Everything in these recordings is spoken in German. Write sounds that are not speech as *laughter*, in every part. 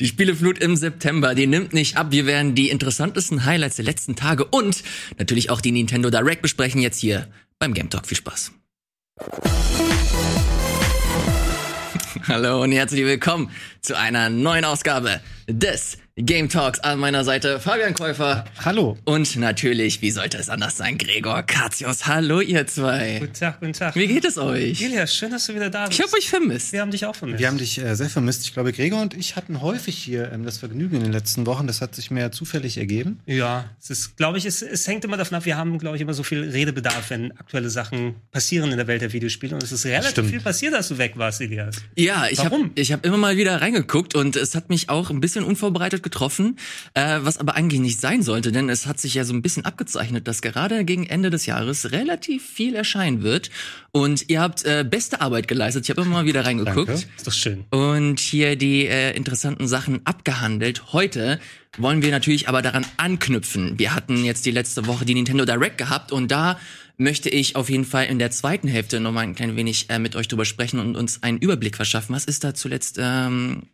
Die Spieleflut im September, die nimmt nicht ab. Wir werden die interessantesten Highlights der letzten Tage und natürlich auch die Nintendo Direct besprechen jetzt hier beim Game Talk. Viel Spaß. Hallo und herzlich willkommen zu einer neuen Ausgabe des Game Talks an meiner Seite Fabian Käufer. Hallo. Und natürlich, wie sollte es anders sein, Gregor Katios. Hallo, ihr zwei. Guten Tag, guten Tag. Wie geht es euch? Elias, schön, dass du wieder da bist. Ich habe euch vermisst. Wir haben dich auch vermisst. Wir haben dich äh, sehr vermisst. Ich glaube, Gregor und ich hatten häufig hier ähm, das Vergnügen in den letzten Wochen. Das hat sich mir zufällig ergeben. Ja, es ist, glaube ich, es, es hängt immer davon ab. Wir haben, glaube ich, immer so viel Redebedarf, wenn aktuelle Sachen passieren in der Welt der Videospiele. Und es ist relativ Stimmt. viel passiert, als du weg warst, Elias. Ja, ich habe hab immer mal wieder reingeguckt und es hat mich auch ein bisschen unvorbereitet getroffen, äh, was aber eigentlich nicht sein sollte, denn es hat sich ja so ein bisschen abgezeichnet, dass gerade gegen Ende des Jahres relativ viel erscheinen wird und ihr habt äh, beste Arbeit geleistet. Ich habe immer mal wieder reingeguckt Danke. Ist doch schön. und hier die äh, interessanten Sachen abgehandelt. Heute wollen wir natürlich aber daran anknüpfen. Wir hatten jetzt die letzte Woche die Nintendo Direct gehabt und da möchte ich auf jeden Fall in der zweiten Hälfte noch mal ein klein wenig äh, mit euch drüber sprechen und uns einen Überblick verschaffen. Was ist da zuletzt ähm,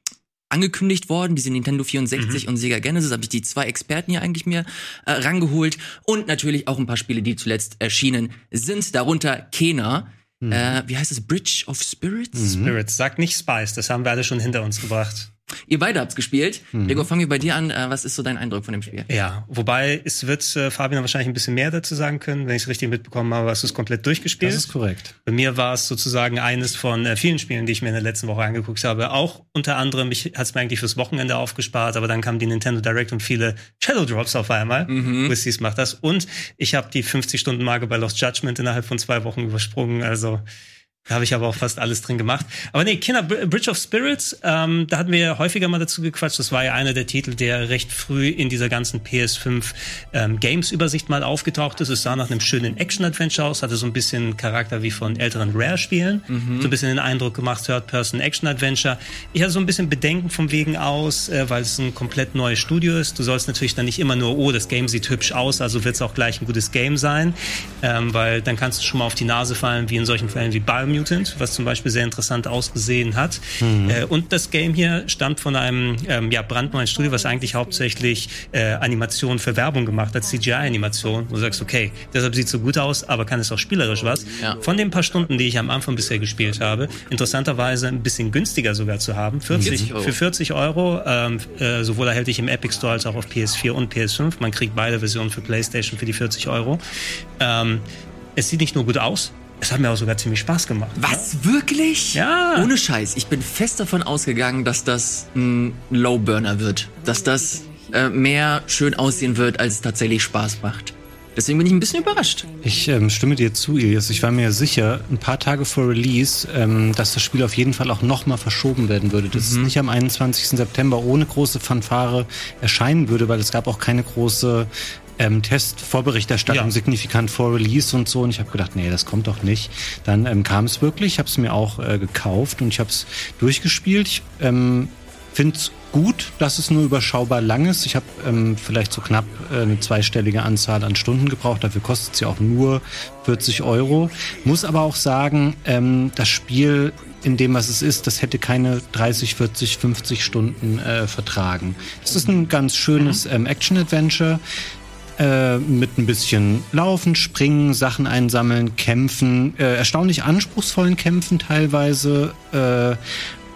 angekündigt worden, diese Nintendo 64 und Sega Genesis, habe ich die zwei Experten hier eigentlich mir äh, rangeholt und natürlich auch ein paar Spiele, die zuletzt erschienen sind, darunter Kena. Äh, wie heißt es? Bridge of Spirits? Spirits, sag nicht Spice, das haben wir alle schon hinter uns gebracht. Ihr beide habt's gespielt. Gregor, fangen wir bei dir an. Äh, was ist so dein Eindruck von dem Spiel? Ja, wobei es wird äh, Fabian wahrscheinlich ein bisschen mehr dazu sagen können, wenn ich es richtig mitbekommen habe, hast du es komplett durchgespielt. Das ist korrekt. Bei mir war es sozusagen eines von äh, vielen Spielen, die ich mir in der letzten Woche angeguckt habe. Auch unter anderem, ich hatte es mir eigentlich fürs Wochenende aufgespart, aber dann kam die Nintendo Direct und viele Shadow Drops auf einmal. Mhm. Whisties macht das. Und ich habe die 50-Stunden-Marke bei Lost Judgment innerhalb von zwei Wochen übersprungen. Also da habe ich aber auch fast alles drin gemacht. Aber nee, Kinder Br- Bridge of Spirits, ähm, da hatten wir ja häufiger mal dazu gequatscht. Das war ja einer der Titel, der recht früh in dieser ganzen PS5 ähm, Games-Übersicht mal aufgetaucht ist. Es sah nach einem schönen Action-Adventure aus, hatte so ein bisschen Charakter wie von älteren Rare-Spielen. So ein bisschen den Eindruck gemacht, Third-Person-Action-Adventure. Ich hatte so ein bisschen Bedenken vom Wegen aus, äh, weil es ein komplett neues Studio ist. Du sollst natürlich dann nicht immer nur, oh, das Game sieht hübsch aus, also wird es auch gleich ein gutes Game sein. Ähm, weil dann kannst du schon mal auf die Nase fallen, wie in solchen Fällen wie Biomutant, was zum Beispiel sehr interessant ausgesehen hat. Äh, und das Game hier stammt von einem ähm, ja, brandneuen Studio, was eigentlich hauptsächlich äh, Animationen für Werbung gemacht hat, CGI-Animation. Wo du sagst, okay, deshalb sieht so gut aus, aber kann es auch spielerisch was. Ja. Von den paar Stunden, die ich am Anfang bisher gespielt habe, interessanterweise ein bisschen günstiger sogar zu haben. 40, 40 Euro. Für 40 Euro, ähm, äh, sowohl erhältlich im Epic Store als auch auf PS4 und PS5. Man kriegt beide Versionen für PlayStation für die 40 Euro. Ähm, es sieht nicht nur gut aus, es hat mir auch sogar ziemlich Spaß gemacht. Was? Wirklich? Ja. Ohne Scheiß. Ich bin fest davon ausgegangen, dass das ein Low-Burner wird. Dass das äh, mehr schön aussehen wird, als es tatsächlich Spaß macht. Deswegen bin ich ein bisschen überrascht. Ich ähm, stimme dir zu, Elias. Ich war mir sicher, ein paar Tage vor Release, ähm, dass das Spiel auf jeden Fall auch nochmal verschoben werden würde. Dass es nicht am 21. September ohne große Fanfare erscheinen würde, weil es gab auch keine große ähm, Test-Vorberichterstattung Ja. signifikant vor Release und so. Und ich habe gedacht, nee, das kommt doch nicht. Dann ähm, kam es wirklich. Ich habe es mir auch äh, gekauft und ich habe es durchgespielt. Ich ähm, finde es gut, dass es nur überschaubar lang ist. Ich habe ähm, vielleicht so knapp äh, eine zweistellige Anzahl an Stunden gebraucht. Dafür kostet es ja auch nur 40 Euro. Muss aber auch sagen, ähm, das Spiel in dem, was es ist, das hätte keine 30, 40, 50 Stunden äh, vertragen. Das ist ein ganz schönes ähm, Action-Adventure äh, mit ein bisschen Laufen, Springen, Sachen einsammeln, Kämpfen, äh, erstaunlich anspruchsvollen Kämpfen teilweise. Äh,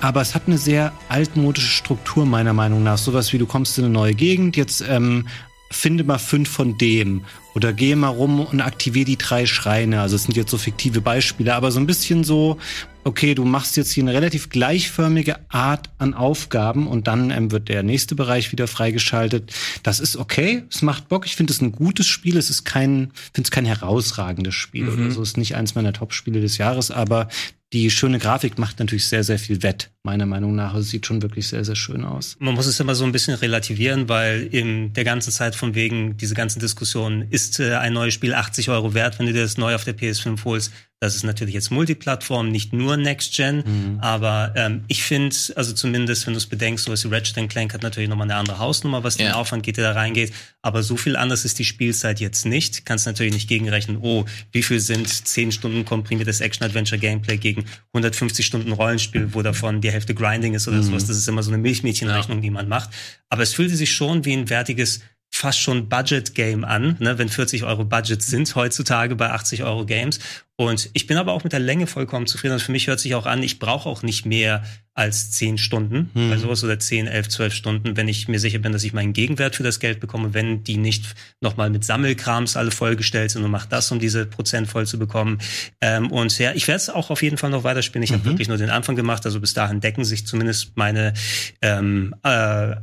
aber es hat eine sehr altmodische Struktur meiner Meinung nach. Sowas wie du kommst in eine neue Gegend, jetzt ähm, finde mal fünf von dem oder gehe mal rum und aktiviere die drei Schreine. Also es sind jetzt so fiktive Beispiele, aber so ein bisschen so, okay, du machst jetzt hier eine relativ gleichförmige Art an Aufgaben und dann ähm, wird der nächste Bereich wieder freigeschaltet. Das ist okay, es macht Bock. Ich finde es ein gutes Spiel. Es ist kein, finde es kein herausragendes Spiel oder so. Es ist nicht eins meiner Top-Spiele des Jahres, aber die schöne Grafik macht natürlich sehr, sehr viel wett, meiner Meinung nach. Es sieht schon wirklich sehr, sehr schön aus. Man muss es immer so ein bisschen relativieren, weil in der ganzen Zeit von wegen diese ganzen Diskussionen, ist äh, ein neues Spiel 80 Euro wert, wenn du dir das neu auf der PS5 holst, Das ist natürlich jetzt Multiplattform, nicht nur Next Gen, mhm. aber ähm, ich finde, also zumindest, wenn du es bedenkst, so ist Ratchet Clank hat natürlich nochmal eine andere Hausnummer, was ja. den Aufwand geht, der da reingeht, aber so viel anders ist die Spielzeit jetzt nicht. Kannst natürlich nicht gegenrechnen, oh, wie viel sind 10 Stunden komprimiertes Action-Adventure-Gameplay gegen 150 Stunden Rollenspiel, wo davon die Hälfte Grinding ist oder mhm. sowas. Das ist immer so eine Milchmädchenrechnung, ja. die man macht. Aber es fühlte sich schon wie ein wertiges fast schon Budget-Game an, ne, wenn 40 Euro Budget sind heutzutage bei 80 Euro Games. Und ich bin aber auch mit der Länge vollkommen zufrieden. Und für mich hört sich auch an, ich brauche auch nicht mehr als zehn Stunden, hm. bei sowas oder zehn, elf, zwölf Stunden, wenn ich mir sicher bin, dass ich meinen Gegenwert für das Geld bekomme, wenn die nicht nochmal mit Sammelkrams alle vollgestellt sind und macht das, um diese Prozent voll zu bekommen. Ähm, und ja, ich werde es auch auf jeden Fall noch weiterspielen. Ich mhm. habe wirklich nur den Anfang gemacht, also bis dahin decken sich zumindest meine ähm, äh, äh,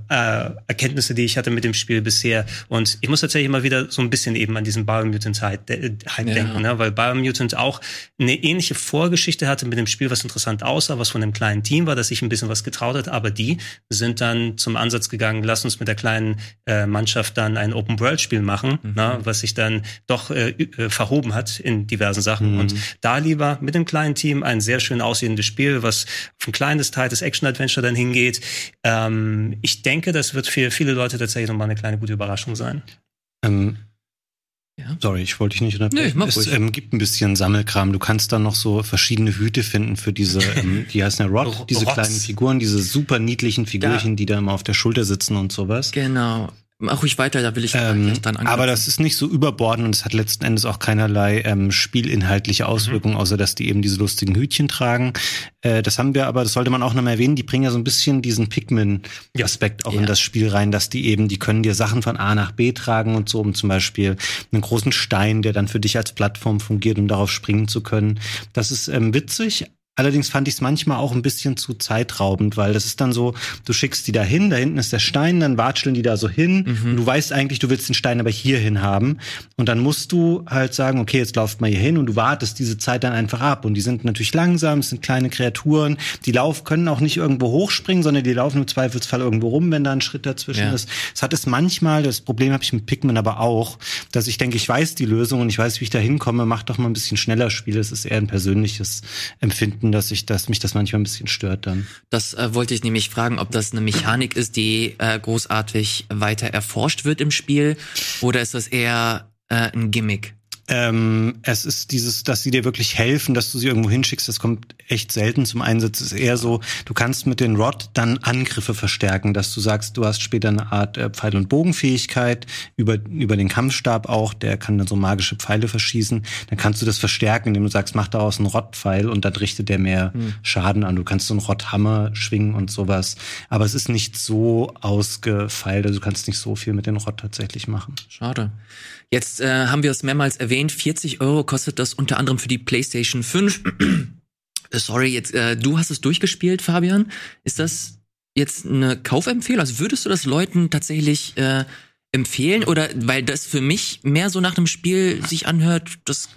Erkenntnisse, die ich hatte mit dem Spiel bisher. Und ich muss tatsächlich immer wieder so ein bisschen eben an diesen Biomutant-Hype äh, ja. denken, ne? weil Biomutant auch eine ähnliche Vorgeschichte hatte mit dem Spiel, was interessant aussah, was von einem kleinen Team war, das sich ein bisschen was getraut hat, aber die sind dann zum Ansatz gegangen, lass uns mit der kleinen äh, Mannschaft dann ein Open-World-Spiel machen, mhm. na, was sich dann doch äh, äh, verhoben hat in diversen Sachen. Mhm. Und da lieber mit dem kleinen Team ein sehr schön aussehendes Spiel, was auf ein kleines Teil des Action-Adventure dann hingeht. Ähm, ich denke, das wird für viele Leute tatsächlich nochmal eine kleine gute Überraschung sein. Ähm, ja. Sorry, ich wollte dich nicht unterbrechen. Nee, es ähm, gibt ein bisschen Sammelkram. Du kannst dann noch so verschiedene Hüte finden für diese, *laughs* ähm, die heißen ja Rod, diese Rots. kleinen Figuren, diese super niedlichen Figurchen, ja. die da immer auf der Schulter sitzen und sowas. Genau. Mach ruhig weiter, da will ich ähm, dann angreifen. Aber das ist nicht so überbordend und es hat letzten Endes auch keinerlei ähm, spielinhaltliche mhm. Auswirkungen, mhm. außer dass die eben diese lustigen Hütchen tragen. Äh, das haben wir aber, das sollte man auch noch mal erwähnen, die bringen ja so ein bisschen diesen Pikmin-Aspekt auch ja. in das Spiel rein, dass die eben, die können dir Sachen von A nach B tragen und so, um zum Beispiel einen großen Stein, der dann für dich als Plattform fungiert, um darauf springen zu können. Das ist ähm, witzig, Allerdings fand ich es manchmal auch ein bisschen zu zeitraubend, weil das ist dann so, du schickst die da hin, da hinten ist der Stein, dann watscheln die da so hin. Mhm. und du weißt eigentlich, du willst den Stein aber hier hin haben. Und dann musst du halt sagen, okay, jetzt lauft mal hier hin und du wartest diese Zeit dann einfach ab. Und die sind natürlich langsam, es sind kleine Kreaturen, die laufen, können auch nicht irgendwo hochspringen, sondern die laufen im Zweifelsfall irgendwo rum, wenn da ein Schritt dazwischen ja. ist. Es hat es manchmal, das Problem habe ich mit Pikmin aber auch, dass ich denke, ich weiß die Lösung und ich weiß, wie ich da hinkomme, mach doch mal ein bisschen schneller Spiele, es ist eher ein persönliches Empfinden dass ich, dass mich das manchmal ein bisschen stört dann. Das äh, wollte ich nämlich fragen, ob das eine Mechanik ist, die äh, großartig weiter erforscht wird im Spiel, oder ist das eher äh, ein Gimmick? Ähm, es ist dieses, dass sie dir wirklich helfen, dass du sie irgendwo hinschickst, das kommt echt selten zum Einsatz. Es ist eher so, du kannst mit den Rod dann Angriffe verstärken, dass du sagst, du hast später eine Art äh, Pfeil- und Bogenfähigkeit über, über den Kampfstab auch, der kann dann so magische Pfeile verschießen. Dann kannst du das verstärken, indem du sagst, mach daraus einen Rod-Pfeil und dann richtet der mehr hm. Schaden an. Du kannst so einen Rod-Hammer schwingen und sowas. Aber es ist nicht so ausgefeilt, also du kannst nicht so viel mit den Rod tatsächlich machen. Schade. Jetzt äh, haben wir es mehrmals erwähnt, 40 Euro kostet das unter anderem für die PlayStation 5. *clears throat* Sorry, jetzt äh, du hast es durchgespielt, Fabian. Ist das jetzt eine Kaufempfehlung? Also würdest du das Leuten tatsächlich äh, empfehlen? Oder weil das für mich mehr so nach einem Spiel sich anhört, das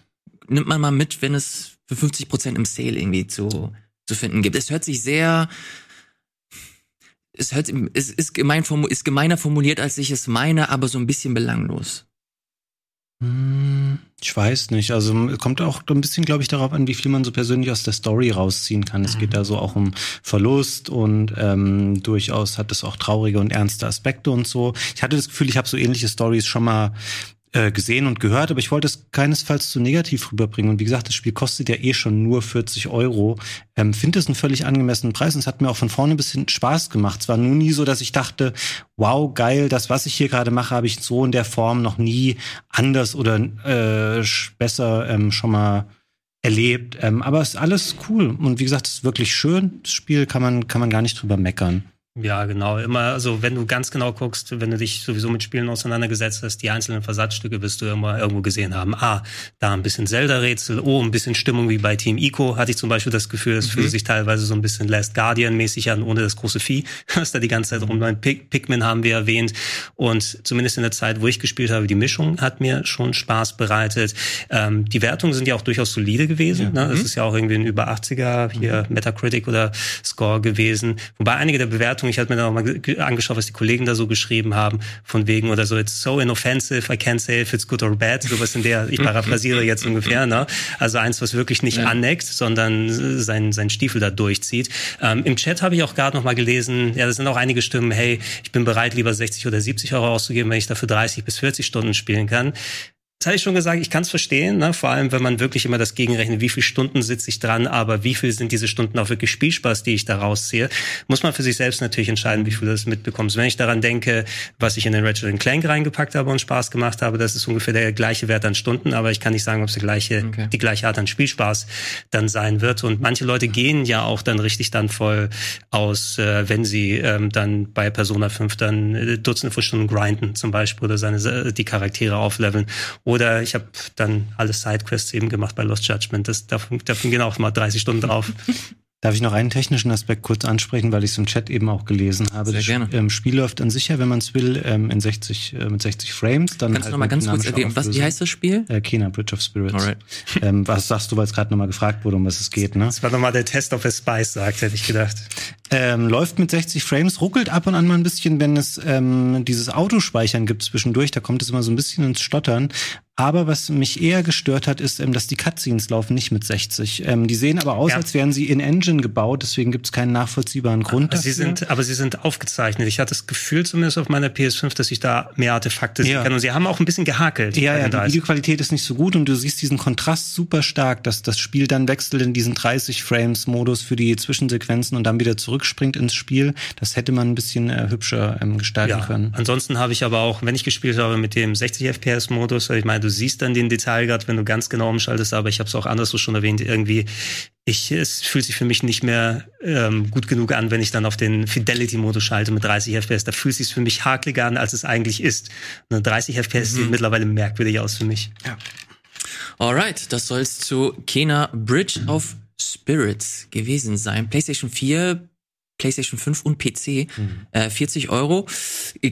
nimmt man mal mit, wenn es für 50 Prozent im Sale irgendwie zu, zu finden gibt. Es hört sich sehr es hört, es ist, gemein, ist gemeiner formuliert, als ich es meine, aber so ein bisschen belanglos. Hm, ich weiß nicht. Also kommt auch ein bisschen, glaube ich, darauf an, wie viel man so persönlich aus der Story rausziehen kann. Es geht mhm. da so auch um Verlust und ähm, durchaus hat es auch traurige und ernste Aspekte und so. Ich hatte das Gefühl, ich habe so ähnliche Stories schon mal äh, gesehen und gehört, aber ich wollte es keinesfalls zu negativ rüberbringen. Und wie gesagt, das Spiel kostet ja eh schon nur 40 Euro. Ähm, Finde es einen völlig angemessenen Preis und es hat mir auch von vorne ein bisschen Spaß gemacht. Es war nur nie so, dass ich dachte, wow, geil, das, was ich hier gerade mache, habe ich so in der Form noch nie anders oder äh, besser ähm, schon mal erlebt. Ähm, aber es ist alles cool. Und wie gesagt, es ist wirklich schön. Das Spiel kann man, kann man gar nicht drüber meckern. Ja, genau. Immer, also wenn du ganz genau guckst, wenn du dich sowieso mit Spielen auseinandergesetzt hast, die einzelnen Versatzstücke wirst du immer irgendwo gesehen haben. Ah, da ein bisschen Zelda-Rätsel, oh, ein bisschen Stimmung wie bei Team Ico, hatte ich zum Beispiel das Gefühl, es mhm. fühlt sich teilweise so ein bisschen Last Guardian-mäßig an, ohne das große Vieh, *laughs* was da die ganze Zeit rumläuft. Pik Pikmin haben wir erwähnt. Und zumindest in der Zeit, wo ich gespielt habe, die Mischung hat mir schon Spaß bereitet. Ähm, die Wertungen sind ja auch durchaus solide gewesen. Ja. Ne? Es mhm. ist ja auch irgendwie ein über 80er hier mhm. Metacritic oder Score gewesen. Wobei einige der Bewertungen Bewertungen. Ich hatte mir dann auch mal angeschaut, was die Kollegen da so geschrieben haben, von wegen oder so, it's so inoffensive, I can't say if it's good or bad, sowas in der, ich paraphrasiere jetzt ungefähr, ne? Also eins, was wirklich nicht ja. anneckt, sondern sein, sein Stiefel da durchzieht. Ähm, Im Chat habe ich auch gerade noch mal gelesen, ja, da sind auch einige Stimmen, hey, ich bin bereit, lieber 60 oder 70 Euro auszugeben, wenn ich dafür 30 bis 40 Stunden spielen kann. Das hatte ich schon gesagt, ich kann es verstehen, ne? vor allem wenn man wirklich immer das gegenrechnet, wie viele Stunden sitze ich dran, aber wie viel sind diese Stunden auch wirklich Spielspaß, die ich da rausziehe, muss man für sich selbst natürlich entscheiden, wie viel du das mitbekommst. Wenn ich daran denke, was ich in den Ratchet Clank reingepackt habe und Spaß gemacht habe, das ist ungefähr der gleiche Wert an Stunden, aber ich kann nicht sagen, ob es die gleiche, okay. die gleiche Art an Spielspaß dann sein wird. Und manche Leute gehen ja auch dann richtig dann voll aus, äh, wenn sie ähm, dann bei Persona 5 dann äh, Dutzende von Stunden grinden zum Beispiel oder seine äh, die Charaktere aufleveln oder ich habe dann alle Sidequests eben gemacht bei Lost Judgment. Das, davon, davon gehen auch mal 30 Stunden drauf. *laughs* Darf ich noch einen technischen Aspekt kurz ansprechen, weil ich es im Chat eben auch gelesen habe. Sehr gerne. Das ähm, Spiel läuft an sich ja, wenn man es will, ähm, in 60, äh, mit 60 Frames. Dann Kannst halt du noch mal ganz kurz erwähnen, was, wie heißt das Spiel? Äh, Kena, Bridge of Spirits. Alright. Ähm, was sagst du, weil es gerade nochmal gefragt wurde, um was es geht, ne? Das war nochmal der Test, ob es Spice sagt, hätte ich gedacht. Ähm, läuft mit 60 Frames, ruckelt ab und an mal ein bisschen, wenn es ähm, dieses Autospeichern gibt zwischendurch, da kommt es immer so ein bisschen ins Stottern. Aber was mich eher gestört hat, ist, ähm, dass die Cutscenes laufen nicht mit 60. Ähm, die sehen aber aus, ja. als wären sie in Engine gebaut, deswegen gibt es keinen nachvollziehbaren Grund dafür. Sie sind, aber sie sind aufgezeichnet. Ich hatte das Gefühl zumindest auf meiner PS5, dass ich da mehr Artefakte ja. sehen kann. Und sie haben auch ein bisschen gehakelt. Ja, ja, die Videoqualität ist nicht so gut und du siehst diesen Kontrast super stark, dass das Spiel dann wechselt in diesen 30 Frames Modus für die Zwischensequenzen und dann wieder zurückspringt ins Spiel. Das hätte man ein bisschen äh, hübscher ähm, gestalten ja. können. Ansonsten habe ich aber auch, wenn ich gespielt habe mit dem 60 FPS Modus, ich meine, du siehst dann den Detailgrad, wenn du ganz genau umschaltest, aber ich habe es auch anderswo schon erwähnt, irgendwie, ich, es fühlt sich für mich nicht mehr ähm, gut genug an, wenn ich dann auf den Fidelity-Modus schalte mit 30 FPS. Da fühlt es sich für mich hakeliger an, als es eigentlich ist. Und 30 FPS mhm. sieht mittlerweile merkwürdig aus für mich. Ja. Alright, das soll es zu Kena Bridge of Spirits gewesen sein. PlayStation 4 PlayStation 5 und PC. Mhm. Äh, 40 Euro.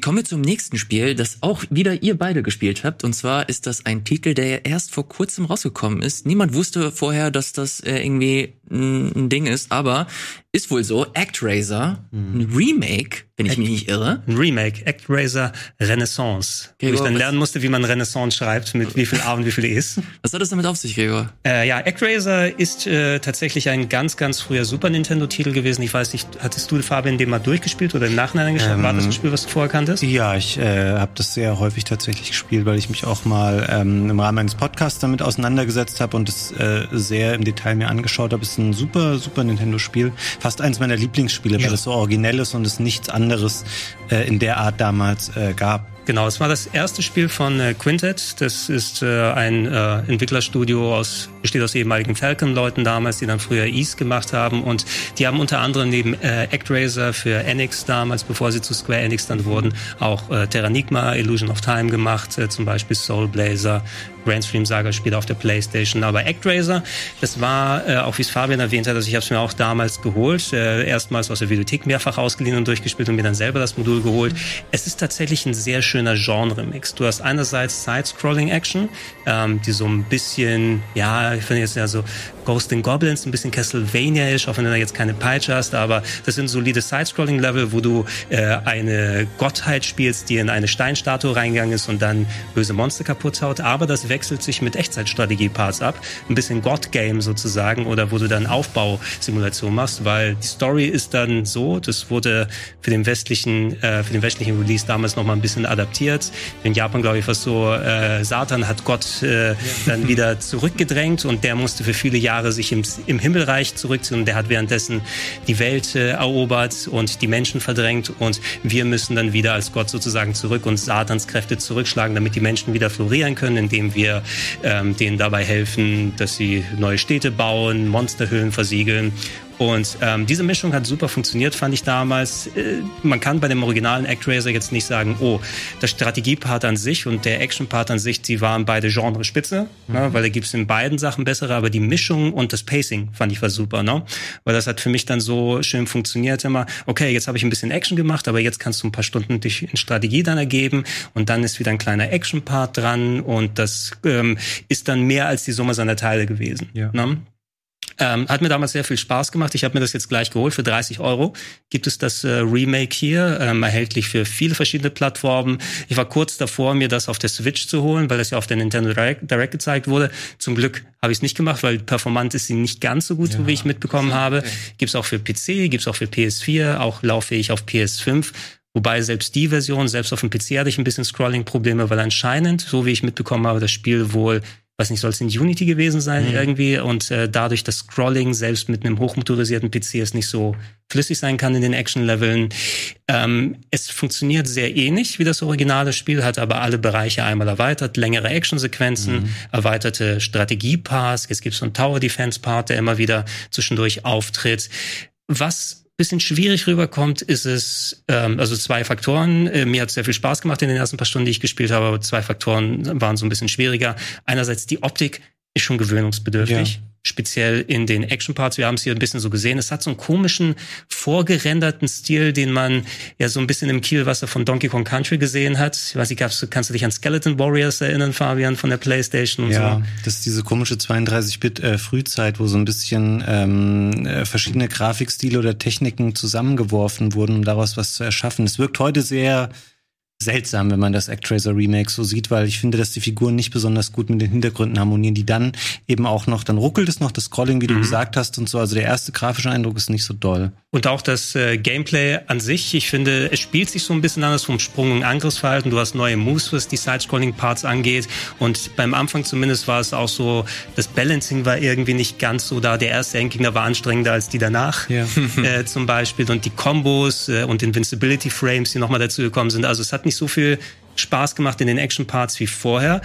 Kommen wir zum nächsten Spiel, das auch wieder ihr beide gespielt habt. Und zwar ist das ein Titel, der erst vor kurzem rausgekommen ist. Niemand wusste vorher, dass das äh, irgendwie ein Ding ist, aber ist wohl so. ActRaiser, mhm. ein Remake, wenn ich Act, mich nicht irre. Ein Remake, ActRaiser Renaissance. Gregor, wo ich dann lernen musste, wie man Renaissance schreibt, mit wie viel A und wie viel E's. Was hat das damit auf sich, Gregor? Äh, ja, ActRaiser ist äh, tatsächlich ein ganz, ganz früher Super Nintendo-Titel gewesen. Ich weiß nicht, hattest du, Fabian, den mal durchgespielt oder im Nachhinein angeschaut? Ähm, War das ein Spiel, was du vorher kanntest? Ja, ich äh, habe das sehr häufig tatsächlich gespielt, weil ich mich auch mal ähm, im Rahmen eines Podcasts damit auseinandergesetzt habe und es äh, sehr im Detail mir angeschaut habe. Es ist ein super, super Nintendo-Spiel. Fast eins meiner Lieblingsspiele, ja. weil es so originell ist und es nichts anderes äh, in der Art damals äh, gab. Genau, es war das erste Spiel von äh, Quintet. Das ist äh, ein äh, Entwicklerstudio aus besteht aus ehemaligen Falcon-Leuten damals, die dann früher East gemacht haben und die haben unter anderem neben äh, ActRaiser für Enix damals, bevor sie zu Square Enix dann wurden, auch äh, Terranigma, Illusion of Time gemacht, äh, zum Beispiel Soul Blazer, Grandstream Saga Spiele auf der Playstation. Aber ActRaiser, das war, äh, auch wie es Fabian erwähnt hat, also ich habe es mir auch damals geholt, äh, erstmals aus der Videothek mehrfach ausgeliehen und durchgespielt und mir dann selber das Modul geholt. Es ist tatsächlich ein sehr schöner Genre-Mix. Du hast einerseits Side-Scrolling-Action, ähm, die so ein bisschen, ja, ich finde jetzt ja so Ghost in Goblins, ein bisschen Castlevania-isch, auch wenn du da jetzt keine Peitsche hast, aber das sind solide Side-Scrolling-Level, wo du äh, eine Gottheit spielst, die in eine Steinstatue reingegangen ist und dann böse Monster kaputt haut. Aber das wechselt sich mit Echtzeitstrategie-Parts ab. Ein bisschen God-Game sozusagen oder wo du dann Aufbausimulation machst, weil die Story ist dann so, das wurde für den westlichen, äh, für den westlichen Release damals nochmal ein bisschen adaptiert. In Japan, glaube ich, war so, äh, Satan hat Gott äh, dann wieder zurückgedrängt und der musste für viele Jahre Jahre sich im, im Himmelreich zurückziehen. Und der hat währenddessen die Welt äh, erobert und die Menschen verdrängt. Und wir müssen dann wieder als Gott sozusagen zurück und Satans Kräfte zurückschlagen, damit die Menschen wieder florieren können, indem wir ähm, denen dabei helfen, dass sie neue Städte bauen, Monsterhöhlen versiegeln und ähm, diese Mischung hat super funktioniert, fand ich damals. Äh, man kann bei dem originalen ActRaiser jetzt nicht sagen, oh, der Strategiepart an sich und der Actionpart an sich, die waren beide Genre Spitze, mhm. ne, weil da gibt's in beiden Sachen bessere, aber die Mischung und das Pacing fand ich war super, ne? Weil das hat für mich dann so schön funktioniert immer, okay, jetzt habe ich ein bisschen Action gemacht, aber jetzt kannst du ein paar Stunden dich in Strategie dann ergeben und dann ist wieder ein kleiner Actionpart dran und das ähm, ist dann mehr als die Summe seiner Teile gewesen. Ja. Ne? Ähm, hat mir damals sehr viel Spaß gemacht. Ich habe mir das jetzt gleich geholt für 30 Euro. Gibt es das äh, Remake hier, ähm, erhältlich für viele verschiedene Plattformen. Ich war kurz davor, mir das auf der Switch zu holen, weil das ja auf der Nintendo Direct, Direct gezeigt wurde. Zum Glück habe ich es nicht gemacht, weil performant ist sie nicht ganz so gut, ja. so wie ich mitbekommen habe. Gibt's auch für PC, gibt's auch für PS4, auch lauffähig auf PS5. Wobei selbst die Version, selbst auf dem PC hatte ich ein bisschen Scrolling-Probleme, weil anscheinend, so wie ich mitbekommen habe, das Spiel wohl weiß nicht, soll es in Unity gewesen sein mhm. irgendwie und äh, dadurch das Scrolling selbst mit einem hochmotorisierten PC es nicht so flüssig sein kann in den Action-Leveln. Ähm, es funktioniert sehr ähnlich wie das originale Spiel, hat aber alle Bereiche einmal erweitert, längere Action-Sequenzen, mhm. erweiterte Strategie-Parts, jetzt gibt es so einen Tower-Defense-Part, der immer wieder zwischendurch auftritt. Was bisschen schwierig rüberkommt, ist es, ähm, also zwei Faktoren. Äh, mir hat sehr viel Spaß gemacht in den ersten paar Stunden, die ich gespielt habe, aber zwei Faktoren waren so ein bisschen schwieriger. Einerseits die Optik ist schon gewöhnungsbedürftig. Ja speziell in den Action-Parts. Wir haben es hier ein bisschen so gesehen. Es hat so einen komischen, vorgerenderten Stil, den man ja so ein bisschen im Kielwasser von Donkey Kong Country gesehen hat. Ich weiß nicht, kannst du dich an Skeleton Warriors erinnern, Fabian, von der Playstation und ja, so? das ist diese komische 32-Bit-Frühzeit, äh, wo so ein bisschen ähm, äh, verschiedene Grafikstile oder Techniken zusammengeworfen wurden, um daraus was zu erschaffen. Es wirkt heute sehr seltsam, wenn man das Actraiser Remake so sieht, weil ich finde, dass die Figuren nicht besonders gut mit den Hintergründen harmonieren, die dann eben auch noch, dann ruckelt es noch das Scrolling, wie du mhm. gesagt hast und so. Also der erste grafische Eindruck ist nicht so doll. Und auch das äh, Gameplay an sich, ich finde, es spielt sich so ein bisschen anders vom Sprung- und Angriffsverhalten. Du hast neue Moves, was die Side-Scrolling-Parts angeht. Und beim Anfang zumindest war es auch so, das Balancing war irgendwie nicht ganz so da. Der erste Endgegner war anstrengender als die danach, ja. *laughs* äh, zum Beispiel. Und die Combos äh, und Invincibility-Frames, die nochmal dazu gekommen sind. Also es hat nicht so viel Spaß gemacht in den Action-Parts wie vorher.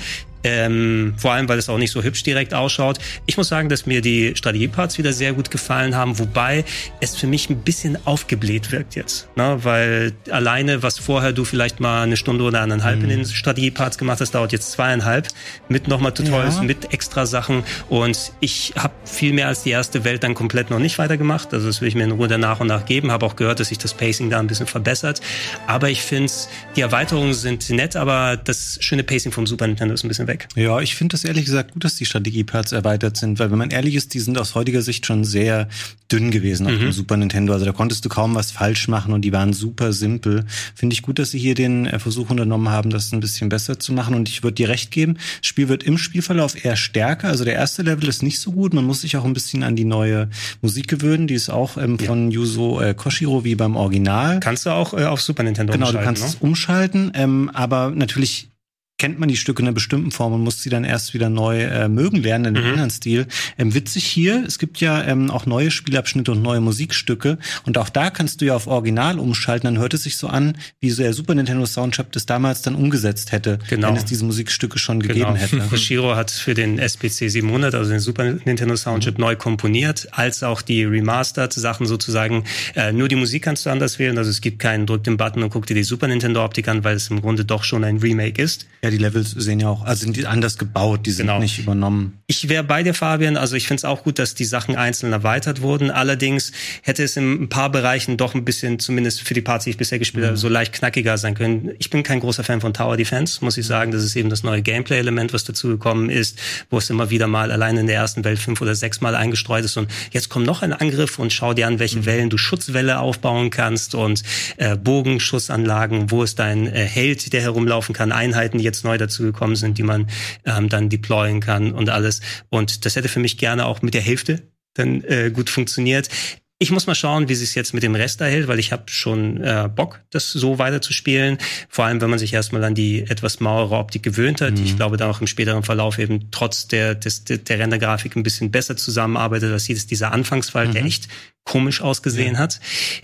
Ähm, vor allem, weil es auch nicht so hübsch direkt ausschaut. Ich muss sagen, dass mir die Strategieparts wieder sehr gut gefallen haben, wobei es für mich ein bisschen aufgebläht wirkt jetzt. Ne? Weil alleine, was vorher du vielleicht mal eine Stunde oder eineinhalb mhm. in den Strategieparts gemacht hast, dauert jetzt zweieinhalb mit nochmal Tutorials, ja. mit extra Sachen. Und ich habe viel mehr als die erste Welt dann komplett noch nicht weitergemacht. Also das will ich mir in Ruhe nach und nach geben. Habe auch gehört, dass sich das Pacing da ein bisschen verbessert. Aber ich finde, die Erweiterungen sind nett, aber das schöne Pacing vom Super Nintendo ist ein bisschen weg weg. Ja, ich finde das ehrlich gesagt gut, dass die Strategieparts erweitert sind, weil wenn man ehrlich ist, die sind aus heutiger Sicht schon sehr dünn gewesen auf mhm. dem Super Nintendo. Also da konntest du kaum was falsch machen und die waren super simpel. Finde ich gut, dass sie hier den äh, Versuch unternommen haben, das ein bisschen besser zu machen. Und ich würde dir recht geben, das Spiel wird im Spielverlauf eher stärker. Also der erste Level ist nicht so gut. Man muss sich auch ein bisschen an die neue Musik gewöhnen. Die ist auch ähm, von ja. Yuzo äh, Koshiro wie beim Original. Kannst du auch äh, auf Super Nintendo genau, umschalten. Genau, du kannst ne? es umschalten. Ähm, aber natürlich kennt man die Stücke in einer bestimmten Form und muss sie dann erst wieder neu äh, mögen lernen in einem mhm. anderen Stil. Ähm, witzig hier, es gibt ja ähm, auch neue Spielabschnitte und neue Musikstücke und auch da kannst du ja auf Original umschalten, dann hört es sich so an, wie so der Super Nintendo Soundtrack das damals dann umgesetzt hätte, genau. wenn es diese Musikstücke schon genau. gegeben hätte. *laughs* Koshiro hat für den SPC 700, also den Super Nintendo Soundtrack, mhm. neu komponiert, als auch die Remastered Sachen sozusagen. Äh, nur die Musik kannst du anders wählen, also es gibt keinen drück den Button und guck dir die Super Nintendo Optik an, weil es im Grunde doch schon ein Remake ist. Ja, die Levels sehen ja auch, also sind die anders gebaut, die sind genau. nicht übernommen. Ich wäre bei dir, Fabian. Also ich finde es auch gut, dass die Sachen einzeln erweitert wurden. Allerdings hätte es in ein paar Bereichen doch ein bisschen, zumindest für die Parts, die ich bisher gespielt mhm. habe, so leicht knackiger sein können. Ich bin kein großer Fan von Tower Defense, muss ich sagen. Das ist eben das neue Gameplay-Element, was dazu gekommen ist, wo es immer wieder mal allein in der ersten Welt fünf oder sechs Mal eingestreut ist. Und jetzt kommt noch ein Angriff und schau dir an, welche mhm. Wellen du Schutzwelle aufbauen kannst und äh, Bogenschussanlagen, wo ist dein äh, Held, der herumlaufen kann, Einheiten, die jetzt neu dazu gekommen sind, die man ähm, dann deployen kann und alles. Und das hätte für mich gerne auch mit der Hälfte dann äh, gut funktioniert. Ich muss mal schauen, wie sich jetzt mit dem Rest erhält, weil ich habe schon äh, Bock, das so weiter zu spielen. Vor allem, wenn man sich erstmal an die etwas mauere Optik gewöhnt hat. Mhm. Ich glaube, dann auch im späteren Verlauf eben trotz der, des, der Rendergrafik ein bisschen besser zusammenarbeitet, als dieser Anfangsfall, mhm. der echt komisch ausgesehen ja. hat.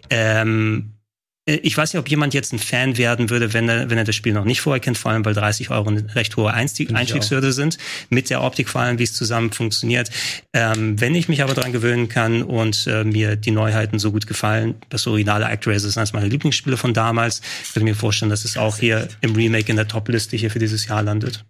Ähm, äh, ich weiß nicht, ob jemand jetzt ein Fan werden würde, wenn er, wenn er das Spiel noch nicht vorher kennt, vor allem weil 30 Euro eine recht hohe Einstieg, Einstiegshürde sind, mit der Optik vor allem, wie es zusammen funktioniert. Ähm, wenn ich mich aber daran gewöhnen kann und äh, mir die Neuheiten so gut gefallen, das originale ActRaiser ist eines meiner Lieblingsspiele von damals, würde ich mir vorstellen, dass es auch hier im Remake in der Top-Liste hier für dieses Jahr landet.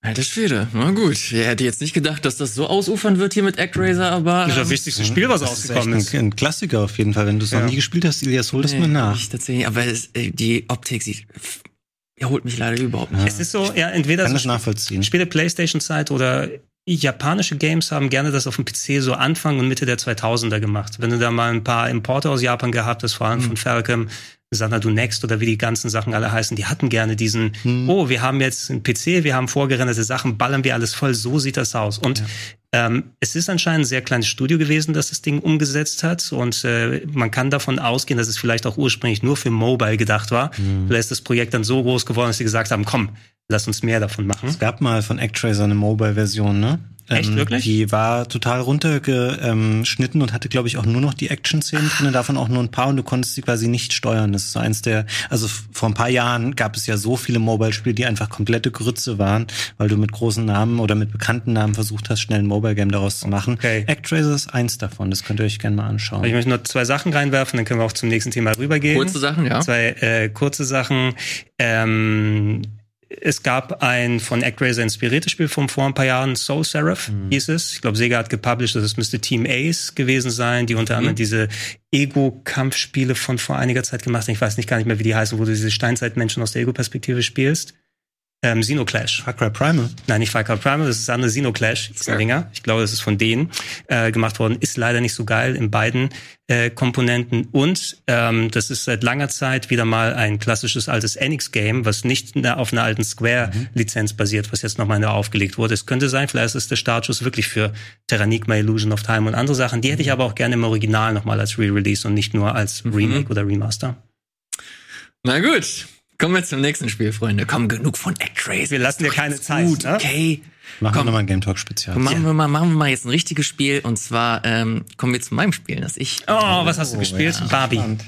Alter Schwede, na gut. Ich hätte jetzt nicht gedacht, dass das so ausufern wird hier mit Actraiser, aber. Das ist das wichtigste Spiel, was rausgekommen ist. Ein, ein, Klassiker auf jeden Fall. Wenn du es ja. noch nie gespielt hast, Ilias, hol das nee, mal nach. Ich tatsächlich, aber es, äh, die Optik sieht er holt mich leider überhaupt nicht. Es ist so, ja, entweder Kann so das nachvollziehen. späte Playstation-Zeit oder japanische Games haben gerne das auf dem PC so Anfang und Mitte der 2000er gemacht. Wenn du da mal ein paar Importe aus Japan gehabt hast, vor allem mhm. von Falcom, Xanadu Next oder wie die ganzen Sachen alle heißen, die hatten gerne diesen, mhm. oh, wir haben jetzt einen PC, wir haben vorgerenderte Sachen, ballern wir alles voll, so sieht das aus. Und ja. ähm, es ist anscheinend ein sehr kleines Studio gewesen, das das Ding umgesetzt hat. Und äh, man kann davon ausgehen, dass es vielleicht auch ursprünglich nur für Mobile gedacht war. Mhm. Vielleicht ist das Projekt dann so groß geworden, dass sie gesagt haben, komm, lass uns mehr davon machen. Es gab mal von Actracer eine Mobile-Version, ne? Echt, ähm, wirklich? Die war total runtergeschnitten und hatte, glaube ich, auch nur noch die Action-Szenen drin, davon auch nur ein paar und du konntest sie quasi nicht steuern. Das ist so eins der, also vor ein paar Jahren gab es ja so viele Mobile-Spiele, die einfach komplette Grütze waren, weil du mit großen Namen oder mit bekannten Namen versucht hast, schnell ein Mobile-Game daraus zu machen. Okay. Actraiser ist eins davon, das könnt ihr euch gerne mal anschauen. Ich möchte nur zwei Sachen reinwerfen, dann können wir auch zum nächsten Thema rübergehen. Kurze Sachen, ja. Zwei äh, kurze Sachen. Ähm, es gab ein von ActRaiser inspiriertes Spiel von vor ein paar Jahren, Soul Seraph mhm. hieß es. Ich glaube, Sega hat gepublished, das müsste Team Ace gewesen sein, die unter anderem mhm. diese Ego-Kampfspiele von vor einiger Zeit gemacht haben. Ich weiß nicht gar nicht mehr, wie die heißen, wo du diese Steinzeitmenschen aus der Ego-Perspektive spielst. Ähm, Xenoclash. Far Cry Primal? Nein, nicht Far Primal, das ist das andere ein Dinger. Ich glaube, das ist von denen äh, gemacht worden. Ist leider nicht so geil in beiden äh, Komponenten. Und ähm, das ist seit langer Zeit wieder mal ein klassisches altes Enix-Game, was nicht auf einer alten Square-Lizenz basiert, was jetzt nochmal neu aufgelegt wurde. Es könnte sein, vielleicht ist der Startschuss wirklich für Terranigma, Illusion of Time und andere Sachen. Die hätte ich aber auch gerne im Original nochmal als Re-Release und nicht nur als mhm. Remake mhm. oder Remaster. Na gut. Kommen wir zum nächsten Spiel, Freunde. Komm, genug von Actrace. Wir lassen dir keine Zeit. Gut, ne? okay. Machen Komm, wir nochmal ein Game Talk Spezial. Machen wir mal, machen wir mal jetzt ein richtiges Spiel. Und zwar ähm, kommen wir zu meinem Spiel, das ich. Oh, was hast du gespielt? Ja, Barbie. Spannend.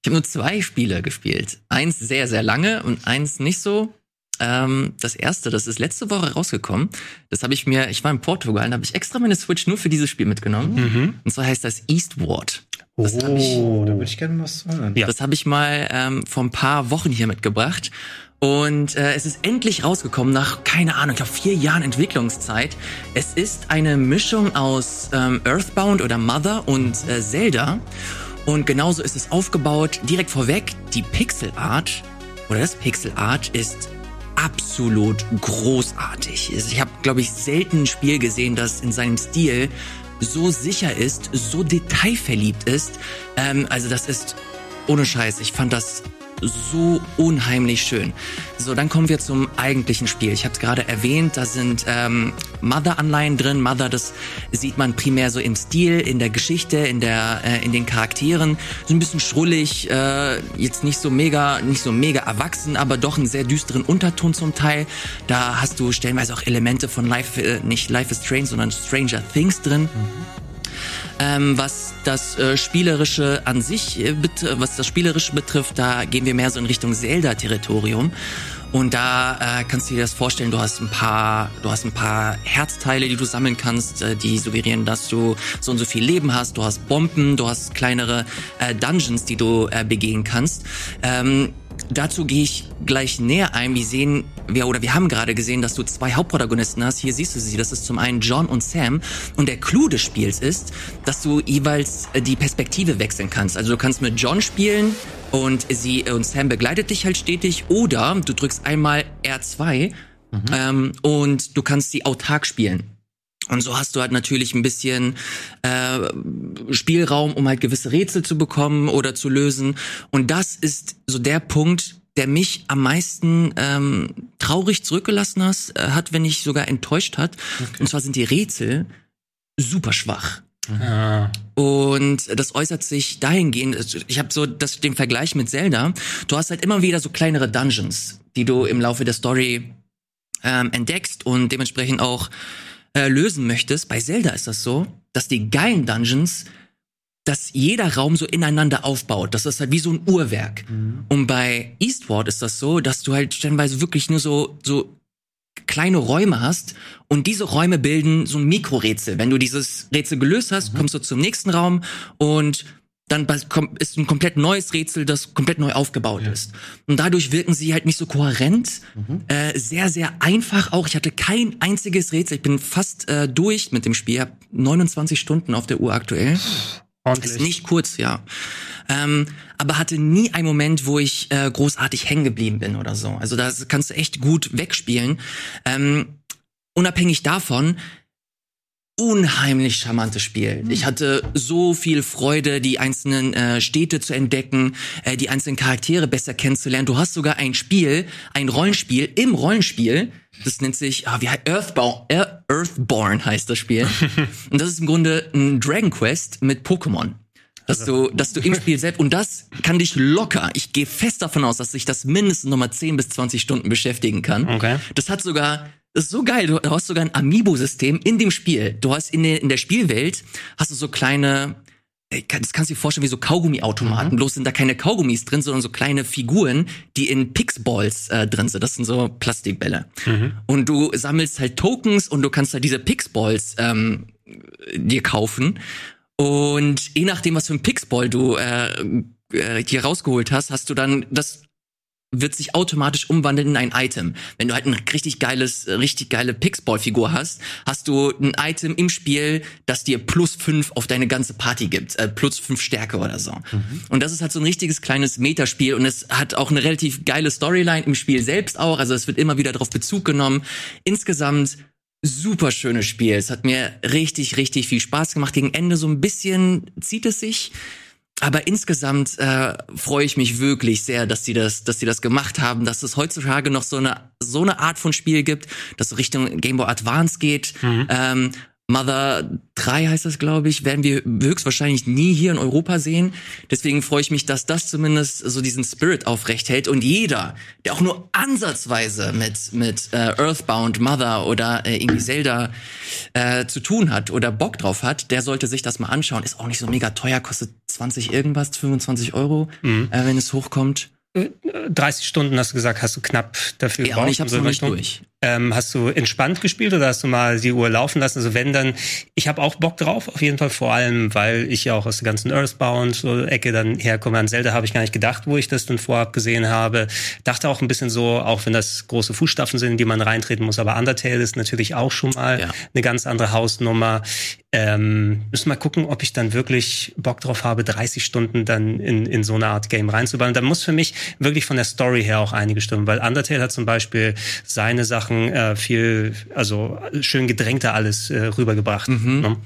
Ich habe nur zwei Spiele gespielt. Eins sehr, sehr lange und eins nicht so. Ähm, das erste, das ist letzte Woche rausgekommen. Das habe ich mir, ich war in Portugal, da habe ich extra meine Switch nur für dieses Spiel mitgenommen. Mhm. Und zwar heißt das Eastward. Das oh, ich, da würde ich gerne was hören. Ja. Das habe ich mal ähm, vor ein paar Wochen hier mitgebracht. Und äh, es ist endlich rausgekommen nach, keine Ahnung, ich glaube vier Jahren Entwicklungszeit. Es ist eine Mischung aus ähm, Earthbound oder Mother und äh, Zelda. Und genauso ist es aufgebaut. Direkt vorweg, die Pixel Art oder das Pixel Art ist absolut großartig. Ich habe, glaube ich, selten ein Spiel gesehen, das in seinem Stil so sicher ist, so detailverliebt ist. Ähm, also das ist ohne Scheiß. Ich fand das so unheimlich schön. So, dann kommen wir zum eigentlichen Spiel. Ich habe es gerade erwähnt, da sind ähm, Mother-Anleihen drin. Mother, das sieht man primär so im Stil, in der Geschichte, in der, äh, in den Charakteren. So ein bisschen schrullig, äh, jetzt nicht so mega, nicht so mega erwachsen, aber doch einen sehr düsteren Unterton zum Teil. Da hast du stellenweise auch Elemente von Life, äh, nicht Life is Strange, sondern Stranger Things drin. Mhm. Ähm, was das äh, Spielerische an sich, äh, was das Spielerische betrifft, da gehen wir mehr so in Richtung Zelda-Territorium. Und da äh, kannst du dir das vorstellen, du hast ein paar, du hast ein paar Herzteile, die du sammeln kannst, äh, die suggerieren, dass du so und so viel Leben hast. Du hast Bomben, du hast kleinere äh, Dungeons, die du äh, begehen kannst. Ähm, Dazu gehe ich gleich näher ein. Wir sehen, wir, oder wir haben gerade gesehen, dass du zwei Hauptprotagonisten hast. Hier siehst du sie. Das ist zum einen John und Sam. Und der Clou des Spiels ist, dass du jeweils äh, die Perspektive wechseln kannst. Also du kannst mit John spielen und sie und Sam begleitet dich halt stetig. Oder du drückst einmal R2 mhm. ähm, und du kannst sie autark spielen. Und so hast du halt natürlich ein bisschen äh, Spielraum, um halt gewisse Rätsel zu bekommen oder zu lösen. Und das ist so der Punkt, der mich am meisten ähm, traurig zurückgelassen has, äh, hat, wenn nicht sogar enttäuscht hat. Okay. Und zwar sind die Rätsel super schwach. Ja. Ah. Und das äußert sich dahingehend, ich habe so das, den Vergleich mit Zelda, du hast halt immer wieder so kleinere Dungeons, die du im Laufe der Story ähm, entdeckst und dementsprechend auch äh, lösen möchtest, bei Zelda ist das so, dass die geilen Dungeons, dass jeder Raum so ineinander aufbaut. Das ist halt wie so ein Uhrwerk. Mhm. Und bei Eastward ist das so, dass du halt stellenweise wirklich nur so, so kleine Räume hast und diese Räume bilden so ein Mikrorätsel. Wenn du dieses Rätsel gelöst hast, mhm. kommst du zum nächsten Raum und dann ist ein komplett neues Rätsel, das komplett neu aufgebaut ja. ist. Und dadurch wirken sie halt nicht so kohärent, mhm. äh, sehr, sehr einfach auch. Ich hatte kein einziges Rätsel. Ich bin fast äh, durch mit dem Spiel. Ich hab 29 Stunden auf der Uhr aktuell. Ordentlich. Ist nicht kurz, ja. Ähm, aber hatte nie einen Moment, wo ich äh, großartig hängen geblieben bin oder so. Also das kannst du echt gut wegspielen. Ähm, unabhängig davon, unheimlich charmantes Spiel. Ich hatte so viel Freude, die einzelnen äh, Städte zu entdecken, äh, die einzelnen Charaktere besser kennenzulernen. Du hast sogar ein Spiel, ein Rollenspiel im Rollenspiel. Das nennt sich, ah, wie heißt Earthbound, Earthborn heißt das Spiel. *laughs* Und das ist im Grunde ein Dragon Quest mit Pokémon. Dass du, dass du im Spiel selbst, und das kann dich locker, ich gehe fest davon aus, dass sich das mindestens nochmal 10 bis 20 Stunden beschäftigen kann. Okay. Das hat sogar, das ist so geil, du hast sogar ein Amiibo-System in dem Spiel. Du hast in der, in der Spielwelt, hast du so kleine, das kannst du dir vorstellen wie so Kaugummi-Automaten. Bloß sind da keine Kaugummis drin, sondern so kleine Figuren, die in Pixballs äh, drin sind. Das sind so Plastikbälle. Und du sammelst halt Tokens und du kannst halt diese Pixballs ähm, dir kaufen. Und je nachdem, was für ein Pixball du äh, äh, hier rausgeholt hast, hast du dann das wird sich automatisch umwandeln in ein Item. Wenn du halt ein richtig geiles, äh, richtig geile Pixball-Figur hast, hast du ein Item im Spiel, das dir plus fünf auf deine ganze Party gibt, äh, plus fünf Stärke oder so. Und das ist halt so ein richtiges kleines Metaspiel und es hat auch eine relativ geile Storyline im Spiel selbst auch. Also es wird immer wieder darauf Bezug genommen. Insgesamt super schönes Spiel. Es hat mir richtig, richtig viel Spaß gemacht. Gegen Ende so ein bisschen zieht es sich. Aber insgesamt äh, freue ich mich wirklich sehr, dass sie das, dass sie das gemacht haben, dass es heutzutage noch so eine so eine Art von Spiel gibt, das so Richtung Game Boy Advance geht. Ähm, Mother 3 heißt das, glaube ich, werden wir höchstwahrscheinlich nie hier in Europa sehen. Deswegen freue ich mich, dass das zumindest so diesen Spirit aufrecht hält und jeder, der auch nur ansatzweise mit mit äh, Earthbound, Mother oder äh, irgendwie Zelda äh, zu tun hat oder Bock drauf hat, der sollte sich das mal anschauen. Ist auch nicht so mega teuer, kostet 20 irgendwas, 25 Euro, äh, wenn es hochkommt. 30 Stunden hast du gesagt, hast du knapp dafür Ja, und ich hab's also noch nicht durch. Ähm, hast du entspannt gespielt oder hast du mal die Uhr laufen lassen? Also wenn dann, ich habe auch Bock drauf, auf jeden Fall vor allem, weil ich ja auch aus der ganzen Earthbound so Ecke dann herkomme. An Zelda habe ich gar nicht gedacht, wo ich das dann vorab gesehen habe. Dachte auch ein bisschen so, auch wenn das große Fußstapfen sind, in die man reintreten muss, aber Undertale ist natürlich auch schon mal Ja. eine ganz andere Hausnummer. Ähm, müssen mal gucken, ob ich dann wirklich Bock drauf habe, 30 Stunden dann in, in so eine Art Game reinzuballen. Da muss für mich wirklich von der Story her auch einige stimmen, weil Undertale hat zum Beispiel seine Sachen äh, viel, also schön gedrängter alles äh, rübergebracht. Ne?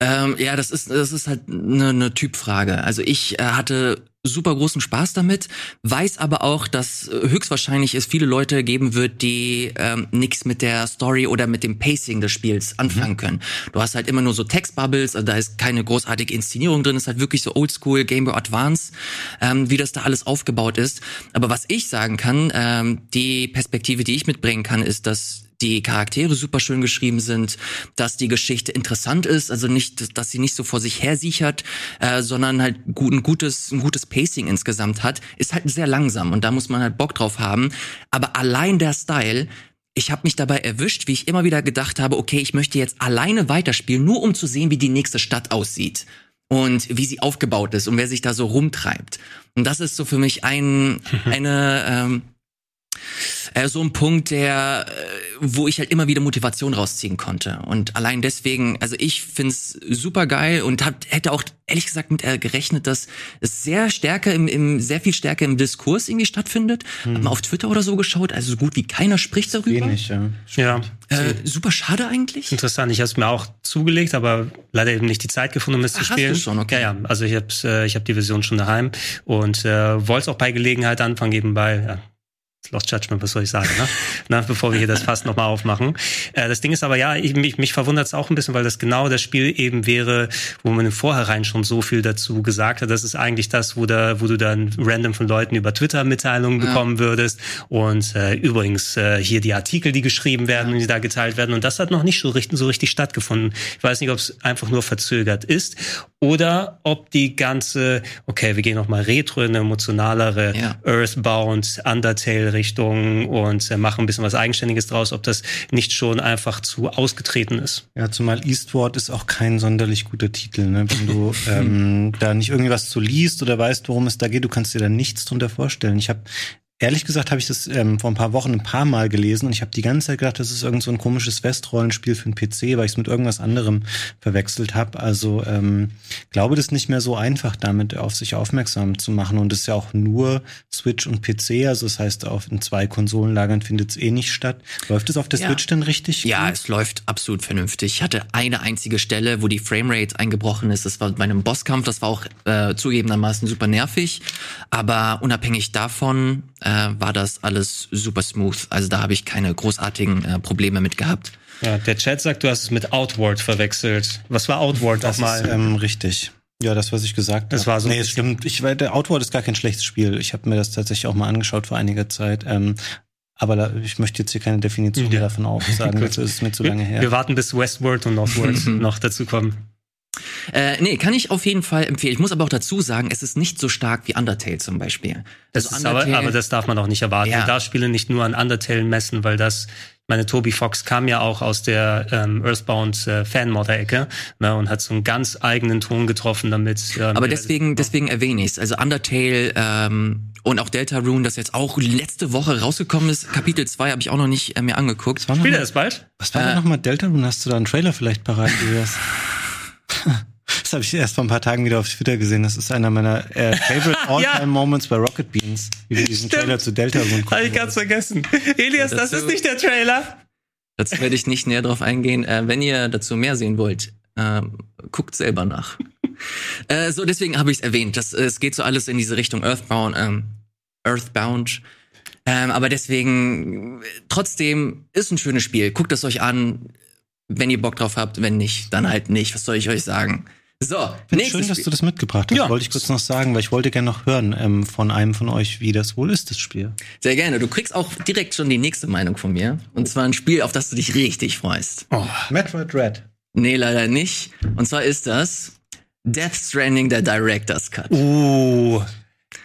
Ähm, ja, das ist, das ist halt eine, eine Typfrage. Also ich äh, hatte super großen Spaß damit, weiß aber auch, dass höchstwahrscheinlich es viele Leute geben wird, die ähm, nichts mit der Story oder mit dem Pacing des Spiels anfangen können. Du hast halt immer nur so Textbubbles, also da ist keine großartige Inszenierung drin, ist halt wirklich so Oldschool Game Boy Advance, ähm, wie das da alles aufgebaut ist. Aber was ich sagen kann, ähm, die Perspektive, die ich mitbringen kann, ist, dass die Charaktere super schön geschrieben sind, dass die Geschichte interessant ist, also nicht, dass sie nicht so vor sich her sichert, äh, sondern halt gut, ein gutes, ein gutes Pacing insgesamt hat, ist halt sehr langsam und da muss man halt Bock drauf haben. Aber allein der Style, ich habe mich dabei erwischt, wie ich immer wieder gedacht habe, okay, ich möchte jetzt alleine weiterspielen, nur um zu sehen, wie die nächste Stadt aussieht und wie sie aufgebaut ist und wer sich da so rumtreibt. Und das ist so für mich ein, *laughs* eine, ähm, äh, so ein Punkt, der, äh, wo ich halt immer wieder Motivation rausziehen konnte. Und allein deswegen, also ich find's super geil und hab, hätte auch ehrlich gesagt mit äh, gerechnet, dass es sehr stärker im, im, sehr viel stärker im Diskurs irgendwie stattfindet. Hab mal auf Twitter oder so geschaut, also so gut wie keiner spricht darüber. Wenig, ja. Ja. Äh, super schade eigentlich. Interessant, ich habe es mir auch zugelegt, aber leider eben nicht die Zeit gefunden, um es zu Ach, hast spielen. du schon, okay. Ja, ja, also ich habe äh, ich hab die Version schon daheim und äh, wollte es auch bei Gelegenheit anfangen, eben bei ja, Lost Judgment, was soll ich sagen, ne? Na, bevor wir hier das Fass nochmal aufmachen. Äh, das Ding ist aber, ja, ich, mich, mich verwundert es auch ein bisschen, weil das genau das Spiel eben wäre, wo man im Vorhinein schon so viel dazu gesagt hat. Das ist eigentlich das, wo, da, wo du dann random von Leuten über Twitter Mitteilungen bekommen würdest. Und äh, übrigens äh, hier die Artikel, die geschrieben werden und die da geteilt werden. Und das hat noch nicht so richtig, so richtig stattgefunden. Ich weiß nicht, ob es einfach nur verzögert ist oder ob die ganze, okay, wir gehen nochmal retro in eine emotionalere Ja. Earthbound, Undertale-Richtung und äh, machen ein bisschen was Eigenständiges draus, ob das nicht schon einfach zu ausgetreten ist. Ja, zumal Eastward ist auch kein sonderlich guter Titel. Ne? Wenn du *laughs* ähm, da nicht irgendwas zu liest oder weißt, worum es da geht, du kannst dir da nichts drunter vorstellen. Ich habe Ehrlich gesagt habe ich das ähm, vor ein paar Wochen ein paar Mal gelesen und ich habe die ganze Zeit gedacht, das ist irgend so ein komisches Westrollenspiel für den PC, weil ich es mit irgendwas anderem verwechselt habe. Also ähm, glaube, das ist nicht mehr so einfach, damit auf sich aufmerksam zu machen. Und es ist ja auch nur Switch und PC, also das heißt, auf in zwei Konsolenlagern findet es eh nicht statt. Läuft es auf der Ja. Switch denn richtig? Ja, gut? es läuft absolut vernünftig. Ich hatte eine einzige Stelle, wo die Framerate eingebrochen ist. Das war bei einem Bosskampf. Das war auch äh, zugegebenermaßen super nervig. Aber unabhängig davon äh, war das alles super smooth. Also da habe ich keine großartigen äh, Probleme mit gehabt. Ja, der Chat sagt, du hast es mit Outward verwechselt. Was war Outward Das nochmal? ist ähm, richtig. Ja, das, was ich gesagt habe. Das war so Nee, es stimmt. Ich weiß, der Outward ist gar kein schlechtes Spiel. Ich habe mir das tatsächlich auch mal angeschaut vor einiger Zeit. Ähm, aber da, ich möchte jetzt hier keine Definition Ja. davon aufsagen. *laughs* Gut. Dazu ist es mir zu wir, lange her. wir warten bis Westward und Northward *laughs* noch dazu kommen. Äh, nee, kann ich auf jeden Fall empfehlen. Ich muss aber auch dazu sagen, es ist nicht so stark wie Undertale zum Beispiel. Das Also ist aber, Undertale- aber das darf man auch nicht erwarten. Ja. Du darfst Spiele nicht nur an Undertale messen, weil das, ich meine, Toby Fox kam ja auch aus der ähm, Earthbound äh, Fanmodder-Ecke ne, und hat so einen ganz eigenen Ton getroffen damit. Ähm, Aber ja, deswegen, deswegen erwähne ich es. Also Undertale ähm, und auch Deltarune, das jetzt auch letzte Woche rausgekommen ist. Kapitel 2 habe ich auch noch nicht äh, mir angeguckt. Spielt mal- er das bald? Was war Äh, denn nochmal Delta? Und hast du da einen Trailer vielleicht parat? *laughs* Das habe ich erst vor ein paar Tagen wieder auf Twitter gesehen. Das ist einer meiner äh, favorite *laughs* all-time Moments bei Rocket Beans, wie wir diesen Stimmt. Trailer zu Delta Rune Habe ich ganz vergessen. Elias, das dazu- ist nicht der Trailer. Dazu werde ich nicht näher drauf eingehen. Äh, wenn ihr dazu mehr sehen wollt, ähm, guckt selber nach. *laughs* äh, so, deswegen habe ich es erwähnt. Das, äh, es geht so alles in diese Richtung Earthbound. Ähm, Earthbound. Ähm, aber deswegen, äh, trotzdem, ist ein schönes Spiel. Guckt es euch an, wenn ihr Bock drauf habt. Wenn nicht, dann halt nicht. Was soll ich euch sagen? So, schön, dass Spiel. du das mitgebracht hast. Ja. Wollte ich kurz noch sagen, weil ich wollte gerne noch hören ähm, von einem von euch, wie das wohl ist, das Spiel. Sehr gerne. Du kriegst auch direkt schon die nächste Meinung von mir. Und zwar ein Spiel, auf das du dich richtig freust. Oh, Metroid Red. Nee, leider nicht. Und zwar ist das Death Stranding, der Director's Cut. Uh.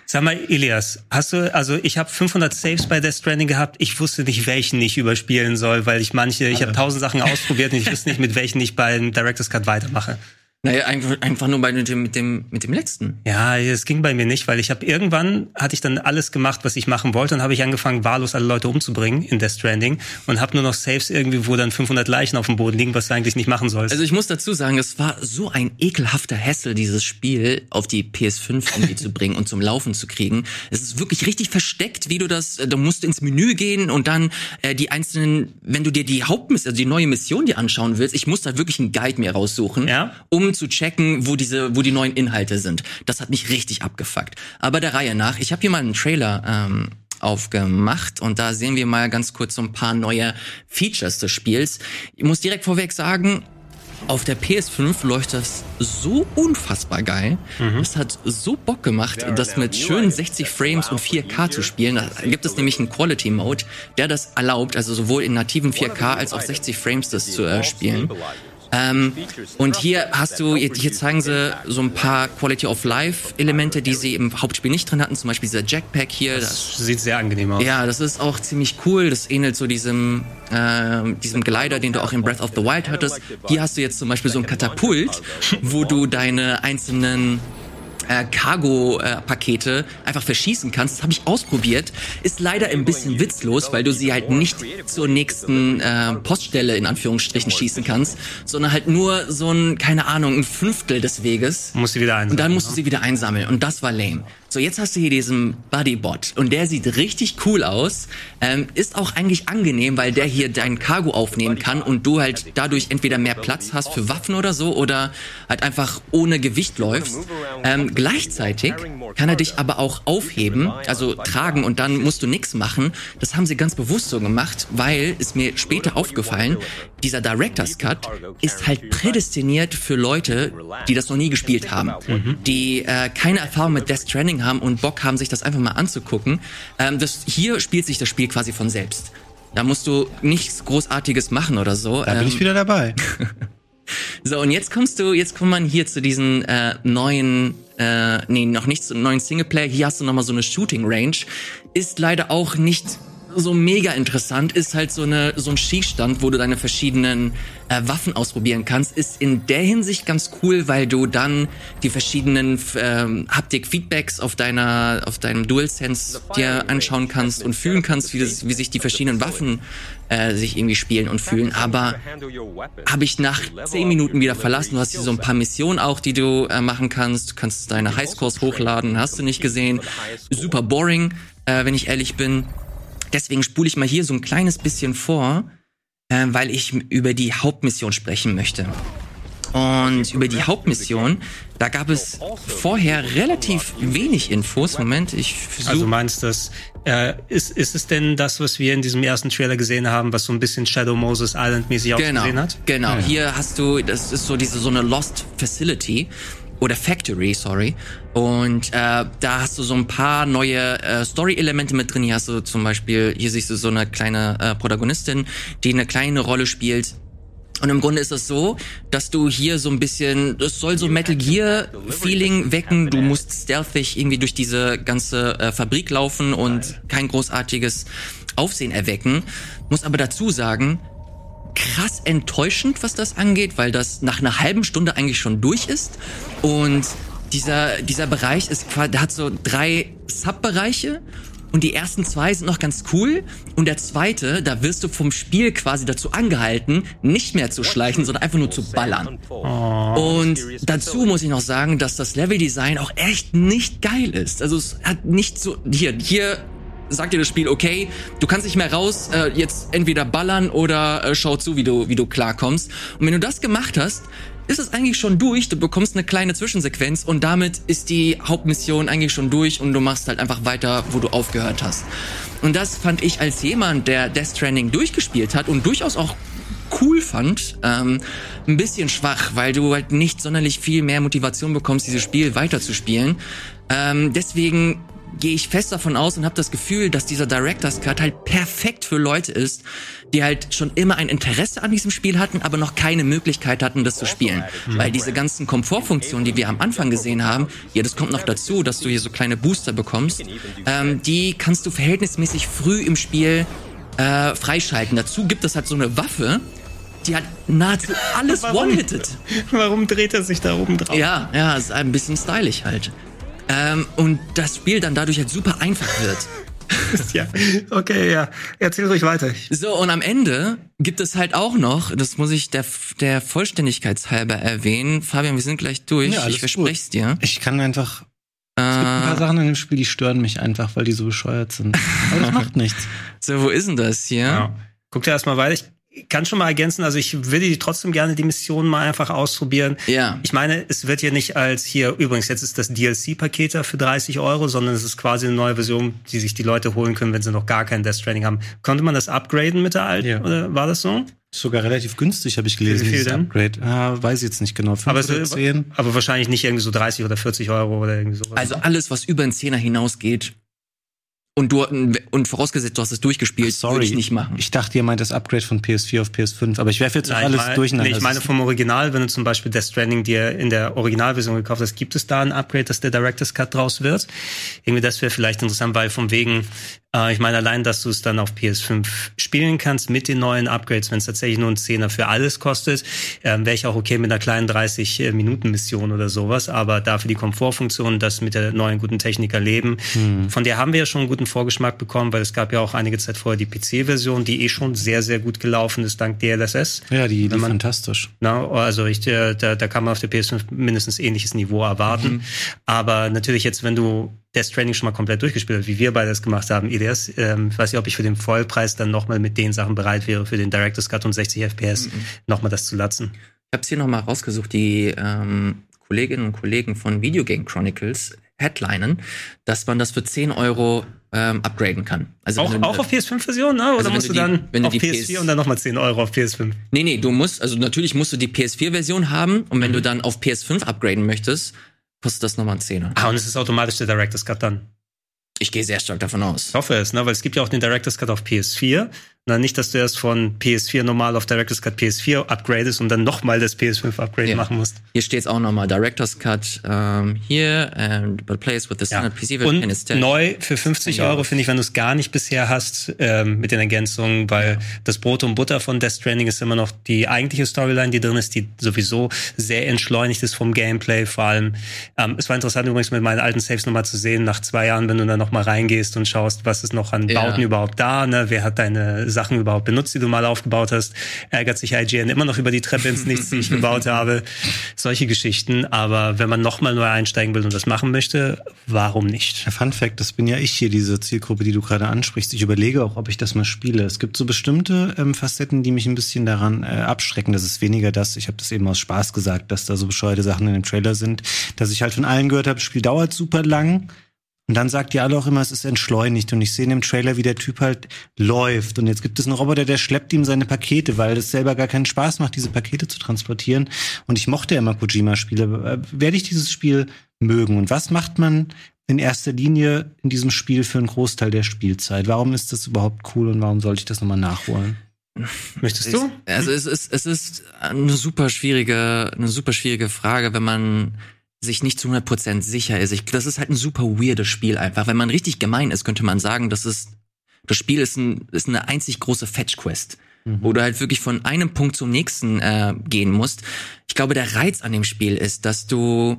Sag mal, Elias, hast du, also ich habe 500 Saves bei Death Stranding gehabt. Ich wusste nicht, welchen ich überspielen soll, weil ich manche, ich habe tausend Sachen ausprobiert und ich wusste nicht, mit welchen ich beim Director's Cut weitermache. Naja, einfach, einfach nur bei dem, mit dem, mit dem letzten. Ja, es ging bei mir nicht, weil ich habe irgendwann hatte ich dann alles gemacht, was ich machen wollte und habe ich angefangen wahllos alle Leute umzubringen in Death Stranding und habe nur noch Saves irgendwie, wo dann 500 Leichen auf dem Boden liegen, was du eigentlich nicht machen sollst. Also ich muss dazu sagen, es war so ein ekelhafter Hassel, dieses Spiel auf die PS5 irgendwie *laughs* zu bringen und zum Laufen zu kriegen. Es ist wirklich richtig versteckt, wie du das, äh, du musst ins Menü gehen und dann äh, die einzelnen, wenn du dir die Hauptmission, also die neue Mission dir anschauen willst, ich muss da wirklich einen Guide mir raussuchen, Ja. um zu checken, wo diese, wo die neuen Inhalte sind. Das hat mich richtig abgefuckt. Aber der Reihe nach, ich habe hier mal einen Trailer ähm, aufgemacht und da sehen wir mal ganz kurz so ein paar neue Features des Spiels. Ich muss direkt vorweg sagen, auf der PS5 läuft das so unfassbar geil. Es hat so Bock gemacht, das mit schönen 60 Frames und 4K zu spielen. Da gibt es nämlich einen Quality Mode, der das erlaubt, also sowohl in nativen 4K als auch 60 Frames das zu äh, spielen. Ähm, und hier hast du, hier zeigen sie so ein paar Quality of Life Elemente, die sie im Hauptspiel nicht drin hatten. Zum Beispiel dieser Jackpack hier. Das, das sieht sehr angenehm aus. ja, das ist auch ziemlich cool. Das ähnelt so diesem, äh, diesem Glider, den du auch in Breath of the Wild hattest. Hier hast du jetzt zum Beispiel so ein Katapult, wo du deine einzelnen äh, Cargo-Pakete einfach verschießen kannst. Das habe ich ausprobiert. Ist leider ein bisschen witzlos, weil du sie halt nicht zur nächsten äh, Poststelle in Anführungsstrichen schießen kannst, sondern halt nur so ein, keine Ahnung, ein Fünftel des Weges. Muss sie wieder ein. Und dann musst du sie wieder einsammeln. Und das war lame. So, jetzt hast du hier diesen Bodybot. Und der sieht richtig cool aus. Ähm, ist auch eigentlich angenehm, weil der hier dein Cargo aufnehmen kann und du halt dadurch entweder mehr Platz hast für Waffen oder so oder halt einfach ohne Gewicht läufst. Ähm, gleichzeitig kann er dich aber auch aufheben, also tragen und dann musst du nichts machen. Das haben sie ganz bewusst so gemacht, weil ist mir später aufgefallen, dieser Director's Cut ist halt prädestiniert für Leute, die das noch nie gespielt haben, die äh, keine Erfahrung mit Death Stranding haben und Bock haben, sich das einfach mal anzugucken. Ähm, das, hier spielt sich das Spiel quasi von selbst. Da musst du nichts Großartiges machen oder so. Da bin Ähm, ich wieder dabei. *laughs* so, und jetzt kommst du, jetzt kommt man hier zu diesen äh, neuen, äh, nee, noch nicht zu neuen Singleplayer. Hier hast du nochmal so eine Shooting Range. Ist leider auch nicht so mega interessant ist halt so eine so ein Schießstand, wo du deine verschiedenen äh, Waffen ausprobieren kannst, ist in der Hinsicht ganz cool, weil du dann die verschiedenen ähm, Haptik-Feedbacks auf deiner auf deinem DualSense dir anschauen kannst und fühlen kannst, wie, das, wie sich die verschiedenen Waffen äh, sich irgendwie spielen und fühlen. Aber habe ich nach zehn Minuten wieder verlassen. Du hast hier so ein paar Missionen auch, die du äh, machen kannst. Du kannst deine Highscores hochladen, hast du nicht gesehen. Super boring, äh, wenn ich ehrlich bin. Deswegen spule ich mal hier so ein kleines bisschen vor, äh, weil ich über die Hauptmission sprechen möchte. Und über die Hauptmission, da gab es vorher relativ wenig Infos. Moment, ich versuche. Also meinst du das, äh, ist, ist es denn das, was wir in diesem ersten Trailer gesehen haben, was so ein bisschen Shadow Moses Island mäßig genau, ausgesehen hat? Genau, ja. hier hast du, das ist so diese so eine Lost Facility oder Factory, sorry. Und äh, da hast du so ein paar neue äh, Story-Elemente mit drin. Hier hast du zum Beispiel, hier siehst du so eine kleine äh, Protagonistin, die eine kleine Rolle spielt. Und im Grunde ist es so, dass du hier so ein bisschen, das soll so Metal Gear Feeling wecken. Du musst stealthig irgendwie durch diese ganze äh, Fabrik laufen und kein großartiges Aufsehen erwecken. Muss aber dazu sagen, krass enttäuschend, was das angeht, weil das nach einer halben Stunde eigentlich schon durch ist. Und dieser, dieser Bereich ist quasi, der hat so drei Subbereiche und die ersten zwei sind noch ganz cool. Und der zweite, da wirst du vom Spiel quasi dazu angehalten, nicht mehr zu schleichen, sondern einfach nur zu ballern. Oh, und dazu muss ich noch sagen, dass das Leveldesign auch echt nicht geil ist. Also es hat nicht so, hier, hier sagt dir das Spiel, okay, du kannst nicht mehr raus, äh, jetzt entweder ballern oder äh, schau zu, wie du, wie du klarkommst. Und wenn du das gemacht hast, ist es eigentlich schon durch, du bekommst eine kleine Zwischensequenz und damit ist die Hauptmission eigentlich schon durch und du machst halt einfach weiter, wo du aufgehört hast. Und das fand ich als jemand, der Death Stranding durchgespielt hat und durchaus auch cool fand, ähm, ein bisschen schwach, weil du halt nicht sonderlich viel mehr Motivation bekommst, dieses Spiel weiterzuspielen. Ähm, deswegen gehe ich fest davon aus und habe das Gefühl, dass dieser Director's Cut halt perfekt für Leute ist, die halt schon immer ein Interesse an diesem Spiel hatten, aber noch keine Möglichkeit hatten, das zu spielen. Weil diese ganzen Komfortfunktionen, die wir am Anfang gesehen haben, ja, das kommt noch dazu, dass du hier so kleine Booster bekommst, ähm, die kannst du verhältnismäßig früh im Spiel äh, freischalten. Dazu gibt es halt so eine Waffe, die hat nahezu *laughs* alles one-hitted. Warum dreht er sich da oben drauf? Ja, ja, ist ein bisschen stylisch halt. Ähm, und das Spiel dann dadurch halt super einfach wird. *laughs* ja, okay, ja. Erzähl ruhig weiter. So, und am Ende gibt es halt auch noch, das muss ich der, der Vollständigkeit halber erwähnen. Fabian, wir sind gleich durch. Ja, ich verspreche es dir. Ich kann einfach. Es gibt ein paar äh. Sachen in dem Spiel, die stören mich einfach, weil die so bescheuert sind. *laughs* Aber das macht nichts. So, wo ist denn das hier? Ja. Guck dir erstmal weiter. Ich kann schon mal ergänzen, also ich würde trotzdem gerne die Mission mal einfach ausprobieren. Ja. Ich meine, es wird ja nicht als hier, übrigens, jetzt ist das DLC-Paket da für 30 Euro, sondern es ist quasi eine neue Version, die sich die Leute holen können, wenn sie noch gar kein Death Stranding haben. Konnte man das upgraden mit der alten? Ja. Oder war das so? Sogar relativ günstig, habe ich gelesen. Wie viel denn? Upgrade. Ah, weiß ich jetzt nicht genau. aber, oder 10. aber wahrscheinlich nicht irgendwie so 30 oder 40 Euro oder irgendwie sowas. Also alles, was über einen Zehner hinausgeht, und du und vorausgesetzt, du hast es durchgespielt, Ach, sorry, würde ich nicht machen. Ich dachte, ihr meint das Upgrade von PS4 auf PS5, aber ich werfe jetzt Nein, alles mein, durcheinander. Nee, ich meine vom Original, wenn du zum Beispiel Death Stranding dir in der Originalversion gekauft hast, gibt es da ein Upgrade, dass der Director's Cut draus wird? Irgendwie das wäre vielleicht interessant, weil vom wegen, äh, ich meine, allein, dass du es dann auf PS5 spielen kannst mit den neuen Upgrades, wenn es tatsächlich nur ein Zehner für alles kostet, ähm, wäre ich auch okay mit einer kleinen 30-Minuten-Mission oder sowas. Aber dafür die Komfortfunktion, das mit der neuen guten Technik erleben, hm. von der haben wir ja schon einen guten Vorgeschmack bekommen, weil es gab ja auch einige Zeit vorher die PC-Version, die eh schon sehr, sehr gut gelaufen ist dank DLSS. Ja, die, die man, fantastisch. Na, also ich, da, da kann man auf der PS5 mindestens ähnliches Niveau erwarten. Mhm. Aber natürlich jetzt, wenn du Death Stranding schon mal komplett durchgespielt hat, wie wir beide das gemacht haben, Elias, ähm, ich weiß nicht, ob ich für den Vollpreis dann nochmal mit den Sachen bereit wäre, für den Director's Cut und 60 FPS mhm. nochmal das zu latzen. Ich habe es hier nochmal rausgesucht, die ähm, Kolleginnen und Kollegen von Video Game Chronicles headlinen, dass man das für 10 Euro ähm, upgraden kann. Also auch, auch auf PS5-Version, ne? oder also musst du, die, dann wenn du auf die PS4 PS und dann nochmal 10 Euro auf PS5? Nee, nee, du musst, also natürlich musst du die PS4-Version haben und wenn mhm. du dann auf PS5 upgraden möchtest, kostet das nochmal einen Zehner. Ah, und es ist automatisch der Director's Cut dann? Ich gehe sehr stark davon aus. Ich hoffe es, ne? weil es gibt ja auch den Director's Cut auf PS4. Na, nicht, dass du erst von PS4 normal auf Director's Cut PS4 upgradest und dann nochmal das PS5 Upgrade Ja. machen musst. Hier steht es auch nochmal, Director's Cut ähm, hier, and but plays with the Ja. standard PC version instead. neu für 50 Euro finde ich, wenn du es gar nicht bisher hast, ähm, mit den Ergänzungen, weil das Brot und Butter von Death Stranding ist immer noch die eigentliche Storyline, die drin ist, die sowieso sehr entschleunigt ist vom Gameplay. Vor allem, ähm, es war interessant übrigens mit meinen alten Saves nochmal zu sehen, nach zwei Jahren, wenn du dann nochmal reingehst und schaust, was ist noch an Ja. Bauten überhaupt da, ne? wer hat deine Sachen überhaupt benutzt, die du mal aufgebaut hast, ärgert sich IGN immer noch über die Treppe ins Nichts, die ich gebaut *laughs* habe. Solche Geschichten. Aber wenn man nochmal neu einsteigen will und das machen möchte, warum nicht? Fun Fact, das bin ja ich hier, diese Zielgruppe, die du gerade ansprichst. Ich überlege auch, ob ich das mal spiele. Es gibt so bestimmte ähm, Facetten, die mich ein bisschen daran äh, abschrecken. Das ist weniger das, ich habe das eben aus Spaß gesagt, dass da so bescheuerte Sachen in dem Trailer sind, dass ich halt von allen gehört habe, das Spiel dauert super lang. Und dann sagt ihr alle auch immer, es ist entschleunigt. Und ich sehe in dem Trailer, wie der Typ halt läuft. Und jetzt gibt es einen Roboter, der schleppt ihm seine Pakete, weil es selber gar keinen Spaß macht, diese Pakete zu transportieren. Und ich mochte ja immer Kojima-Spiele. Äh, Werde ich dieses Spiel mögen? Und was macht man in erster Linie in diesem Spiel für einen Großteil der Spielzeit? Warum ist das überhaupt cool und warum sollte ich das nochmal nachholen? Möchtest du? Also es ist, es ist eine super schwierige, eine super schwierige Frage, wenn man sich nicht zu 100% sicher ist. Ich, das ist halt ein super weirdes Spiel einfach. Wenn man richtig gemein ist, könnte man sagen, das ist, das Spiel ist, ein, ist eine einzig große Fetch-Quest. Wo du halt wirklich von einem Punkt zum nächsten äh, gehen musst. Ich glaube, der Reiz an dem Spiel ist, dass du,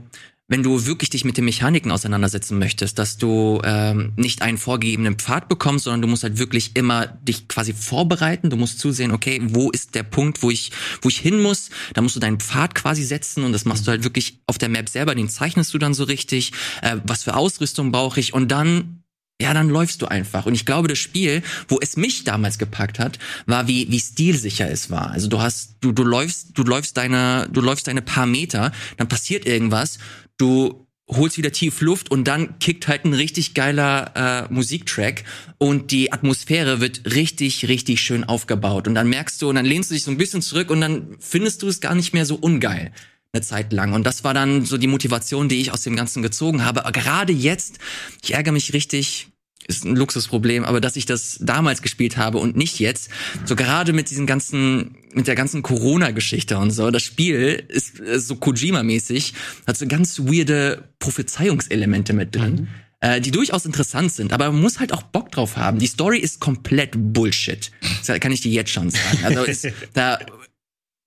wenn du wirklich dich mit den Mechaniken auseinandersetzen möchtest, dass du ähm, nicht einen vorgegebenen Pfad bekommst, sondern du musst halt wirklich immer dich quasi vorbereiten. Du musst zusehen, okay, wo ist der Punkt, wo ich, wo ich hin muss. Da musst du deinen Pfad quasi setzen und das machst du halt wirklich auf der Map selber. Den zeichnest du dann so richtig. Äh, was für Ausrüstung brauche ich? Und dann ja, dann läufst du einfach. Und ich glaube, das Spiel, wo es mich damals gepackt hat, war wie wie stilsicher es war. Also du hast du du läufst du läufst deine du läufst deine paar Meter, dann passiert irgendwas, du holst wieder tief Luft und dann kickt halt ein richtig geiler äh, Musiktrack und die Atmosphäre wird richtig richtig schön aufgebaut und dann merkst du und dann lehnst du dich so ein bisschen zurück und dann findest du es gar nicht mehr so ungeil eine Zeit lang. Und das war dann so die Motivation, die ich aus dem Ganzen gezogen habe. Aber gerade jetzt, ich ärgere mich richtig, ist ein Luxusproblem, aber dass ich das damals gespielt habe und nicht jetzt, so gerade mit diesen ganzen, mit der ganzen Corona-Geschichte und so, das Spiel ist äh, so Kojima-mäßig, hat so ganz weirde Prophezeiungselemente mit drin. äh, Die durchaus interessant sind, aber man muss halt auch Bock drauf haben. Die Story ist komplett Bullshit. Das kann ich dir jetzt schon sagen. Also ist, *laughs* da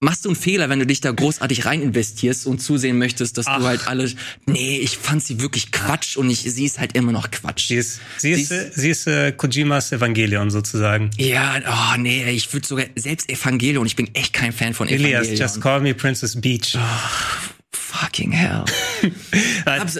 machst du einen Fehler, wenn du dich da großartig rein investierst und zusehen möchtest, dass Ach. du halt alle. Nee, ich fand sie wirklich Quatsch und ich, sie ist halt immer noch Quatsch. Sie ist, sie ist, äh, sie ist äh, Kojimas Evangelion sozusagen. ja, oh nee, ich würde sogar selbst Evangelion, ich bin echt kein Fan von Elias, Evangelion. just call me Princess Beach. Fucking hell. *laughs*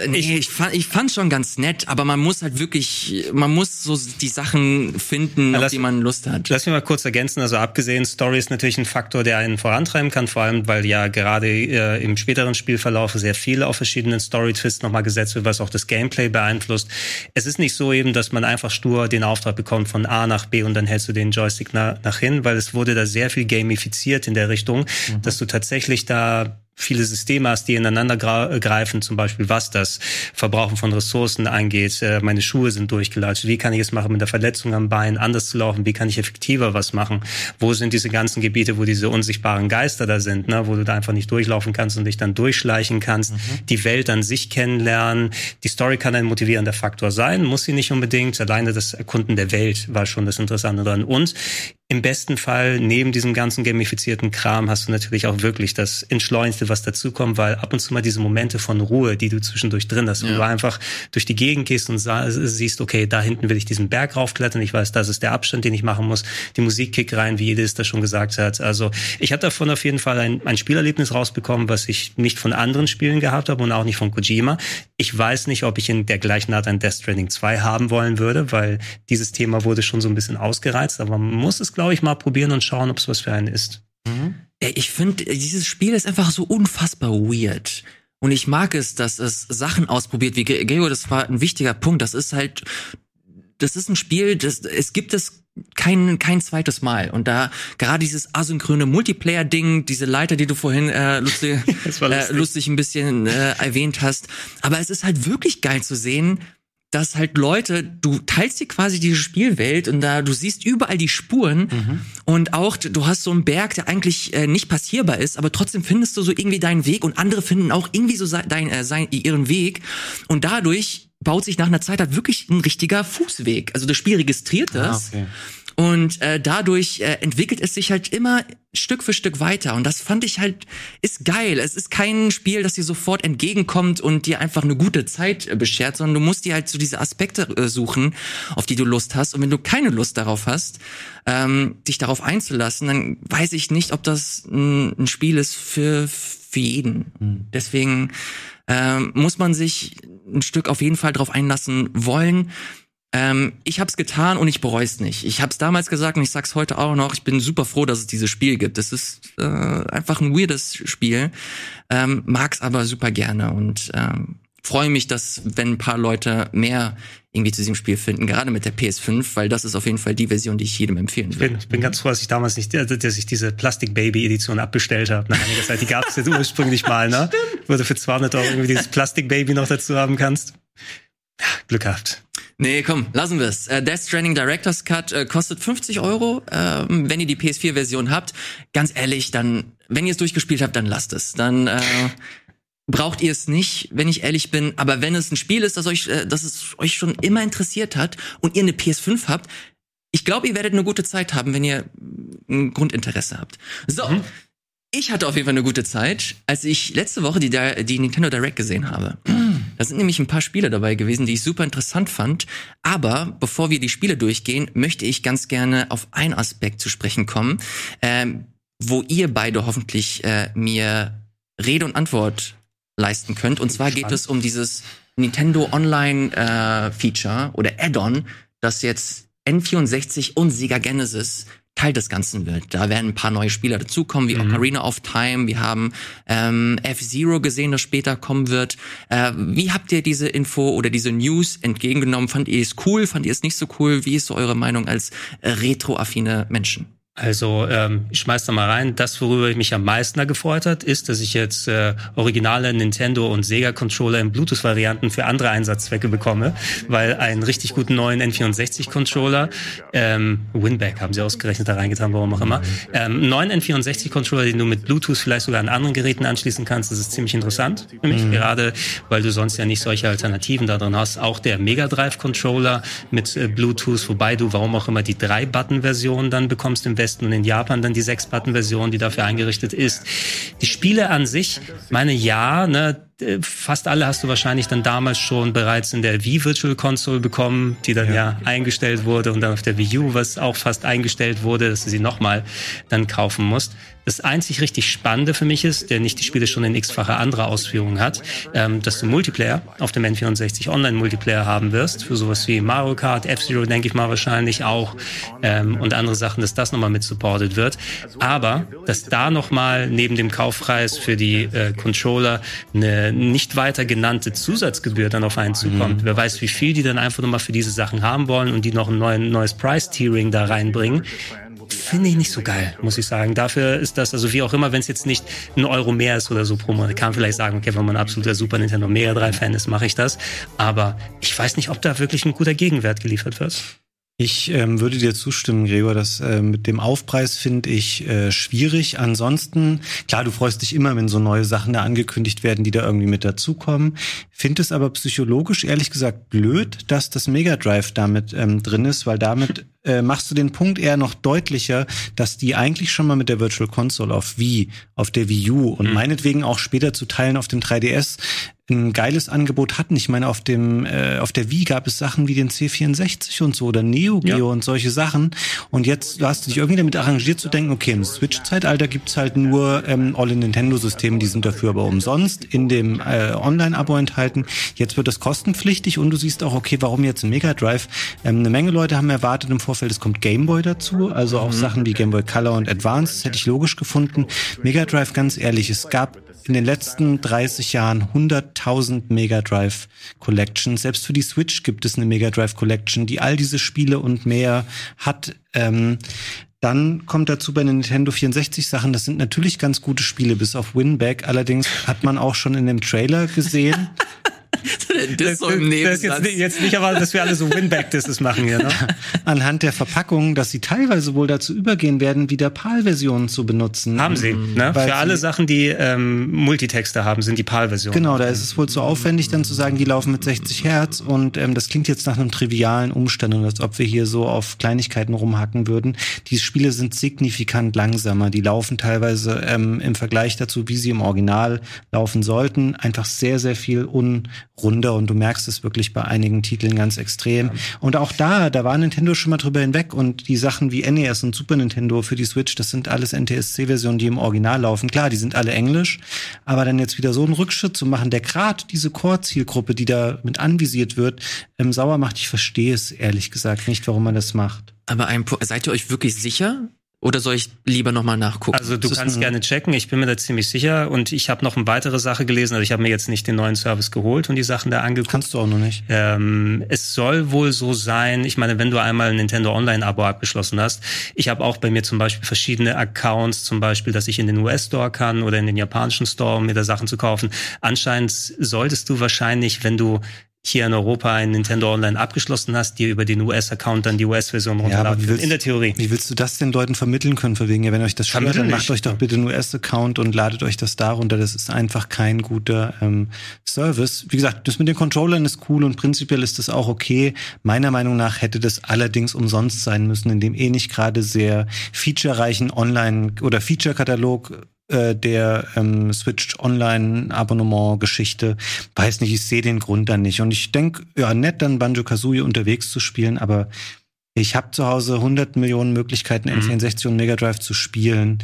Nee, ich fand ich fand schon ganz nett, aber man muss halt wirklich, man muss so die Sachen finden, auf lass- die man Lust hat. Lass mich mal kurz ergänzen. Also abgesehen, Story ist natürlich ein Faktor, der einen vorantreiben kann, vor allem, weil ja gerade äh, im späteren Spielverlauf sehr viel auf verschiedenen Story-Twists nochmal gesetzt wird, was auch das Gameplay beeinflusst. Es ist nicht so eben, dass man einfach stur den Auftrag bekommt von A nach B und dann hältst du den Joystick nach, nach hin, weil es wurde da sehr viel gamifiziert in der Richtung, dass du tatsächlich da viele Systeme hast, die ineinander greifen, zum Beispiel was das Verbrauchen von Ressourcen angeht. Äh, meine Schuhe sind durchgelatscht. Wie kann ich es machen mit der Verletzung am Bein, anders zu laufen? Wie kann ich effektiver was machen? Wo sind diese ganzen Gebiete, wo diese unsichtbaren Geister da sind, ne? wo du da einfach nicht durchlaufen kannst und dich dann durchschleichen kannst, die Welt an sich kennenlernen. Die Story kann ein motivierender Faktor sein, muss sie nicht unbedingt. Alleine das Erkunden der Welt war schon das Interessante dran. Und im besten Fall, neben diesem ganzen gamifizierten Kram, hast du natürlich auch wirklich das Entschleunigte, was dazukommt, weil ab und zu mal diese Momente von Ruhe, die du zwischendurch drin hast, wo Ja. du einfach durch die Gegend gehst und siehst, okay, da hinten will ich diesen Berg raufklettern, ich weiß, das ist der Abstand, den ich machen muss, die Musik kickt rein, wie jedes das schon gesagt hat. Also ich habe davon auf jeden Fall ein, ein Spielerlebnis rausbekommen, was ich nicht von anderen Spielen gehabt habe und auch nicht von Kojima. Ich weiß nicht, ob ich in der gleichen Art ein Death Stranding 2 haben wollen würde, weil dieses Thema wurde schon so ein bisschen ausgereizt, aber man muss es, glaube ich, mal probieren und schauen, ob es was für einen ist. Ja, Ich finde, dieses Spiel ist einfach so unfassbar weird. Und ich mag es, dass es Sachen ausprobiert, wie Gre- Gregor, das war ein wichtiger Punkt. Das ist halt, das ist ein Spiel, das, es gibt es kein, kein zweites Mal. Und da gerade dieses asynchrone Multiplayer-Ding, diese Leiter, die du vorhin äh, lustig, *laughs* Das war äh, lustig. lustig ein bisschen äh, erwähnt hast. Aber es ist halt wirklich geil zu sehen, dass halt Leute, du teilst dir quasi diese Spielwelt und da du siehst überall die Spuren mhm. und auch du hast so einen Berg, der eigentlich äh, nicht passierbar ist, aber trotzdem findest du so irgendwie deinen Weg und andere finden auch irgendwie so dein, äh, sein, ihren Weg und dadurch baut sich nach einer Zeit halt wirklich ein richtiger Fußweg. Also das Spiel registriert ah, das. Ah, okay. Und äh, dadurch äh, entwickelt es sich halt immer Stück für Stück weiter. Und das fand ich halt, ist geil. Es ist kein Spiel, das dir sofort entgegenkommt und dir einfach eine gute Zeit beschert, sondern du musst dir halt so diese Aspekte äh, suchen, auf die du Lust hast. Und wenn du keine Lust darauf hast, ähm, dich darauf einzulassen, dann weiß ich nicht, ob das ein, ein Spiel ist für, für jeden. Mhm. Deswegen ähm, muss man sich ein Stück auf jeden Fall darauf einlassen wollen. Ähm, ich habe es getan und ich bereue es nicht. Ich habe es damals gesagt und ich sag's heute auch noch. Ich bin super froh, dass es dieses Spiel gibt. Es ist äh, einfach ein weirdes Spiel, ähm, mag's aber super gerne und ähm, freue mich, dass wenn ein paar Leute mehr irgendwie zu diesem Spiel finden, gerade mit der PS5, weil das ist auf jeden Fall die Version, die ich jedem empfehlen würde. Ich bin, ich bin ganz froh, dass ich damals nicht, äh, dass ich diese Plastic Baby Edition abbestellt habe. Nach einiger Zeit, die gab es jetzt ursprünglich mal, ne? *laughs* Wo du für 200 Euro irgendwie dieses Plastic Baby noch dazu haben kannst. Glück gehabt. Nee, komm, lassen wir es. Äh, Death Stranding Director's Cut äh, kostet 50 Euro, äh, wenn ihr die PS4-Version habt. Ganz ehrlich, dann, wenn ihr es durchgespielt habt, dann lasst es. Dann äh, braucht ihr es nicht, wenn ich ehrlich bin. Aber wenn es ein Spiel ist, das euch, äh, das es euch schon immer interessiert hat und ihr eine PS5 habt, ich glaube, ihr werdet eine gute Zeit haben, wenn ihr ein Grundinteresse habt. So. Mhm. Ich hatte auf jeden Fall eine gute Zeit, als ich letzte Woche die, die Nintendo Direct gesehen habe. Da sind nämlich ein paar Spiele dabei gewesen, die ich super interessant fand. Aber bevor wir die Spiele durchgehen, möchte ich ganz gerne auf einen Aspekt zu sprechen kommen, ähm, wo ihr beide hoffentlich äh, mir Rede und Antwort leisten könnt. Und zwar geht es um dieses Nintendo Online äh, Feature oder Add-on, das jetzt N64 und Sega Genesis Teil des Ganzen wird. Da werden ein paar neue Spieler dazukommen, wie mhm. Ocarina of Time. Wir haben ähm, F-Zero gesehen, das später kommen wird. Äh, wie habt ihr diese Info oder diese News entgegengenommen? Fand ihr es cool? Fand ihr es nicht so cool? Wie ist so eure Meinung als äh, retroaffine Menschen? Also ähm, ich schmeiß da mal rein. Das, worüber ich mich am meisten da gefreut hat, ist, dass ich jetzt äh, originale Nintendo und Sega Controller in Bluetooth-Varianten für andere Einsatzzwecke bekomme, weil einen richtig guten neuen N64 Controller, ähm, Winback haben sie ausgerechnet da reingetan, warum auch immer, ähm, neuen N64 Controller, den du mit Bluetooth vielleicht sogar an anderen Geräten anschließen kannst, das ist ziemlich interessant für mich, mhm. gerade weil du sonst ja nicht solche Alternativen da drin hast. Auch der Mega Drive Controller mit äh, Bluetooth, wobei du warum auch immer die drei Button-Version dann bekommst im Westen Westen und in Japan dann die Sechs-Button-Version, die dafür eingerichtet ist. Die Spiele an sich, meine ja, ne, fast alle hast du wahrscheinlich dann damals schon bereits in der Wii Virtual Console bekommen, die dann ja. ja, eingestellt wurde und dann auf der Wii U, was auch fast eingestellt wurde, dass du sie nochmal dann kaufen musst. Das einzig richtig Spannende für mich ist, der nicht die Spiele schon in x-fache andere Ausführungen hat, ähm, dass du Multiplayer auf dem N64 Online-Multiplayer haben wirst, für sowas wie Mario Kart, F-Zero denke ich mal wahrscheinlich auch ähm, und andere Sachen, dass das nochmal mit supported wird. Aber, dass da nochmal neben dem Kaufpreis für die äh, Controller eine nicht weiter genannte Zusatzgebühr dann auf einen zukommt. Mhm. Wer weiß, wie viel die dann einfach nochmal für diese Sachen haben wollen und die noch ein neues Price-Tiering da reinbringen finde ich nicht so geil, muss ich sagen. Dafür ist das, also wie auch immer, wenn es jetzt nicht ein Euro mehr ist oder so pro Monat, kann vielleicht sagen, okay, wenn man ein absoluter Super Nintendo Mega 3 Fan ist, mache ich das. Aber ich weiß nicht, ob da wirklich ein guter Gegenwert geliefert wird. Ich ähm, würde dir zustimmen, Gregor, dass äh, mit dem Aufpreis finde ich äh, schwierig. Ansonsten, klar, du freust dich immer, wenn so neue Sachen da angekündigt werden, die da irgendwie mit dazukommen. Finde es aber psychologisch ehrlich gesagt blöd, dass das Mega Drive damit ähm, drin ist, weil damit äh, machst du den Punkt eher noch deutlicher, dass die eigentlich schon mal mit der Virtual Console auf Wii, auf der Wii U und mhm. meinetwegen auch später zu Teilen auf dem 3DS ein geiles Angebot hatten. Ich meine, auf dem äh, auf der Wii gab es Sachen wie den C64 und so oder Neo Geo ja. und solche Sachen. Und jetzt hast du dich irgendwie damit arrangiert zu denken, okay, im Switch-Zeitalter gibt's halt nur ähm, alle Nintendo-Systeme, die sind dafür aber umsonst in dem äh, Online-Abo enthalten. Jetzt wird das kostenpflichtig und du siehst auch, okay, warum jetzt ein Mega Drive? Ähm, eine Menge Leute haben erwartet im Vorfeld, es kommt Game Boy dazu, also auch mhm. Sachen wie Game Boy Color und Advance, das hätte ich logisch gefunden. Mega Drive, ganz ehrlich, es gab in den letzten 30 Jahren 100.000 Mega Drive Collections. Selbst für die Switch gibt es eine Mega Drive Collection, die all diese Spiele und mehr hat. Ähm, dann kommt dazu bei den Nintendo 64 Sachen, das sind natürlich ganz gute Spiele, bis auf Winback. Allerdings hat man auch schon in dem Trailer gesehen. *laughs* *laughs* das, so im das jetzt, nicht- jetzt nicht aber, dass wir alle so Winback-Disses machen hier, ne? *laughs* Anhand der Verpackung, dass sie teilweise wohl dazu übergehen werden, wieder PAL-Versionen zu benutzen. Haben sie, ne? Weil Für alle sie- Sachen, die ähm, Multitexte haben, sind die PAL-Versionen. Genau, da ist es wohl zu aufwendig, dann zu sagen, die laufen mit 60 Hertz und ähm, das klingt jetzt nach einem trivialen Umstand und als ob wir hier so auf Kleinigkeiten rumhacken würden. Die Spiele sind signifikant langsamer. Die laufen teilweise ähm, im Vergleich dazu, wie sie im Original laufen sollten, einfach sehr, sehr viel unrunder und du merkst es wirklich bei einigen Titeln ganz extrem. Und auch da, da war Nintendo schon mal drüber hinweg und die Sachen wie NES und Super Nintendo für die Switch, das sind alles NTSC-Versionen, die im Original laufen. Klar, die sind alle englisch, aber dann jetzt wieder so einen Rückschritt zu machen, der gerade diese Core-Zielgruppe, die da mit anvisiert wird, ähm, sauer macht, ich verstehe es ehrlich gesagt nicht, warum man das macht. Aber ein seid ihr euch wirklich sicher? Oder soll ich lieber nochmal nachgucken? Also du Das kannst gerne checken, ich bin mir da ziemlich sicher und ich habe noch eine weitere Sache gelesen, also ich habe mir jetzt nicht den neuen Service geholt und die Sachen da angeguckt. Kannst du auch noch nicht. Ähm, es soll wohl so sein, ich meine, wenn du einmal ein Nintendo Online-Abo abgeschlossen hast, ich habe auch bei mir zum Beispiel verschiedene Accounts, zum Beispiel, dass ich in den US-Store kann oder in den japanischen Store, um mir da Sachen zu kaufen. Anscheinend solltest du wahrscheinlich, wenn du hier in Europa ein Nintendo Online abgeschlossen hast, dir über den US-Account dann die US-Version Ja, runterladen. wie willst- in der Theorie. Wie willst du das den Leuten vermitteln können, von wegen, ja, wenn euch das stört, dann macht euch doch bitte einen US-Account und ladet euch das da runter. Das ist einfach kein guter ähm, Service. Wie gesagt, das mit den Controllern ist cool und prinzipiell ist das auch okay. Meiner Meinung nach hätte das allerdings umsonst sein müssen, in dem eh nicht gerade sehr featurereichen Online- oder Feature-Katalog äh, der ähm, Switch Online-Abonnement-Geschichte. Weiß nicht, ich sehe den Grund dann nicht. Und ich denke, ja, nett, dann Banjo-Kazooie unterwegs zu spielen, aber ich habe zu Hause 100 Millionen Möglichkeiten, Mhm. N64 und Mega Drive zu spielen.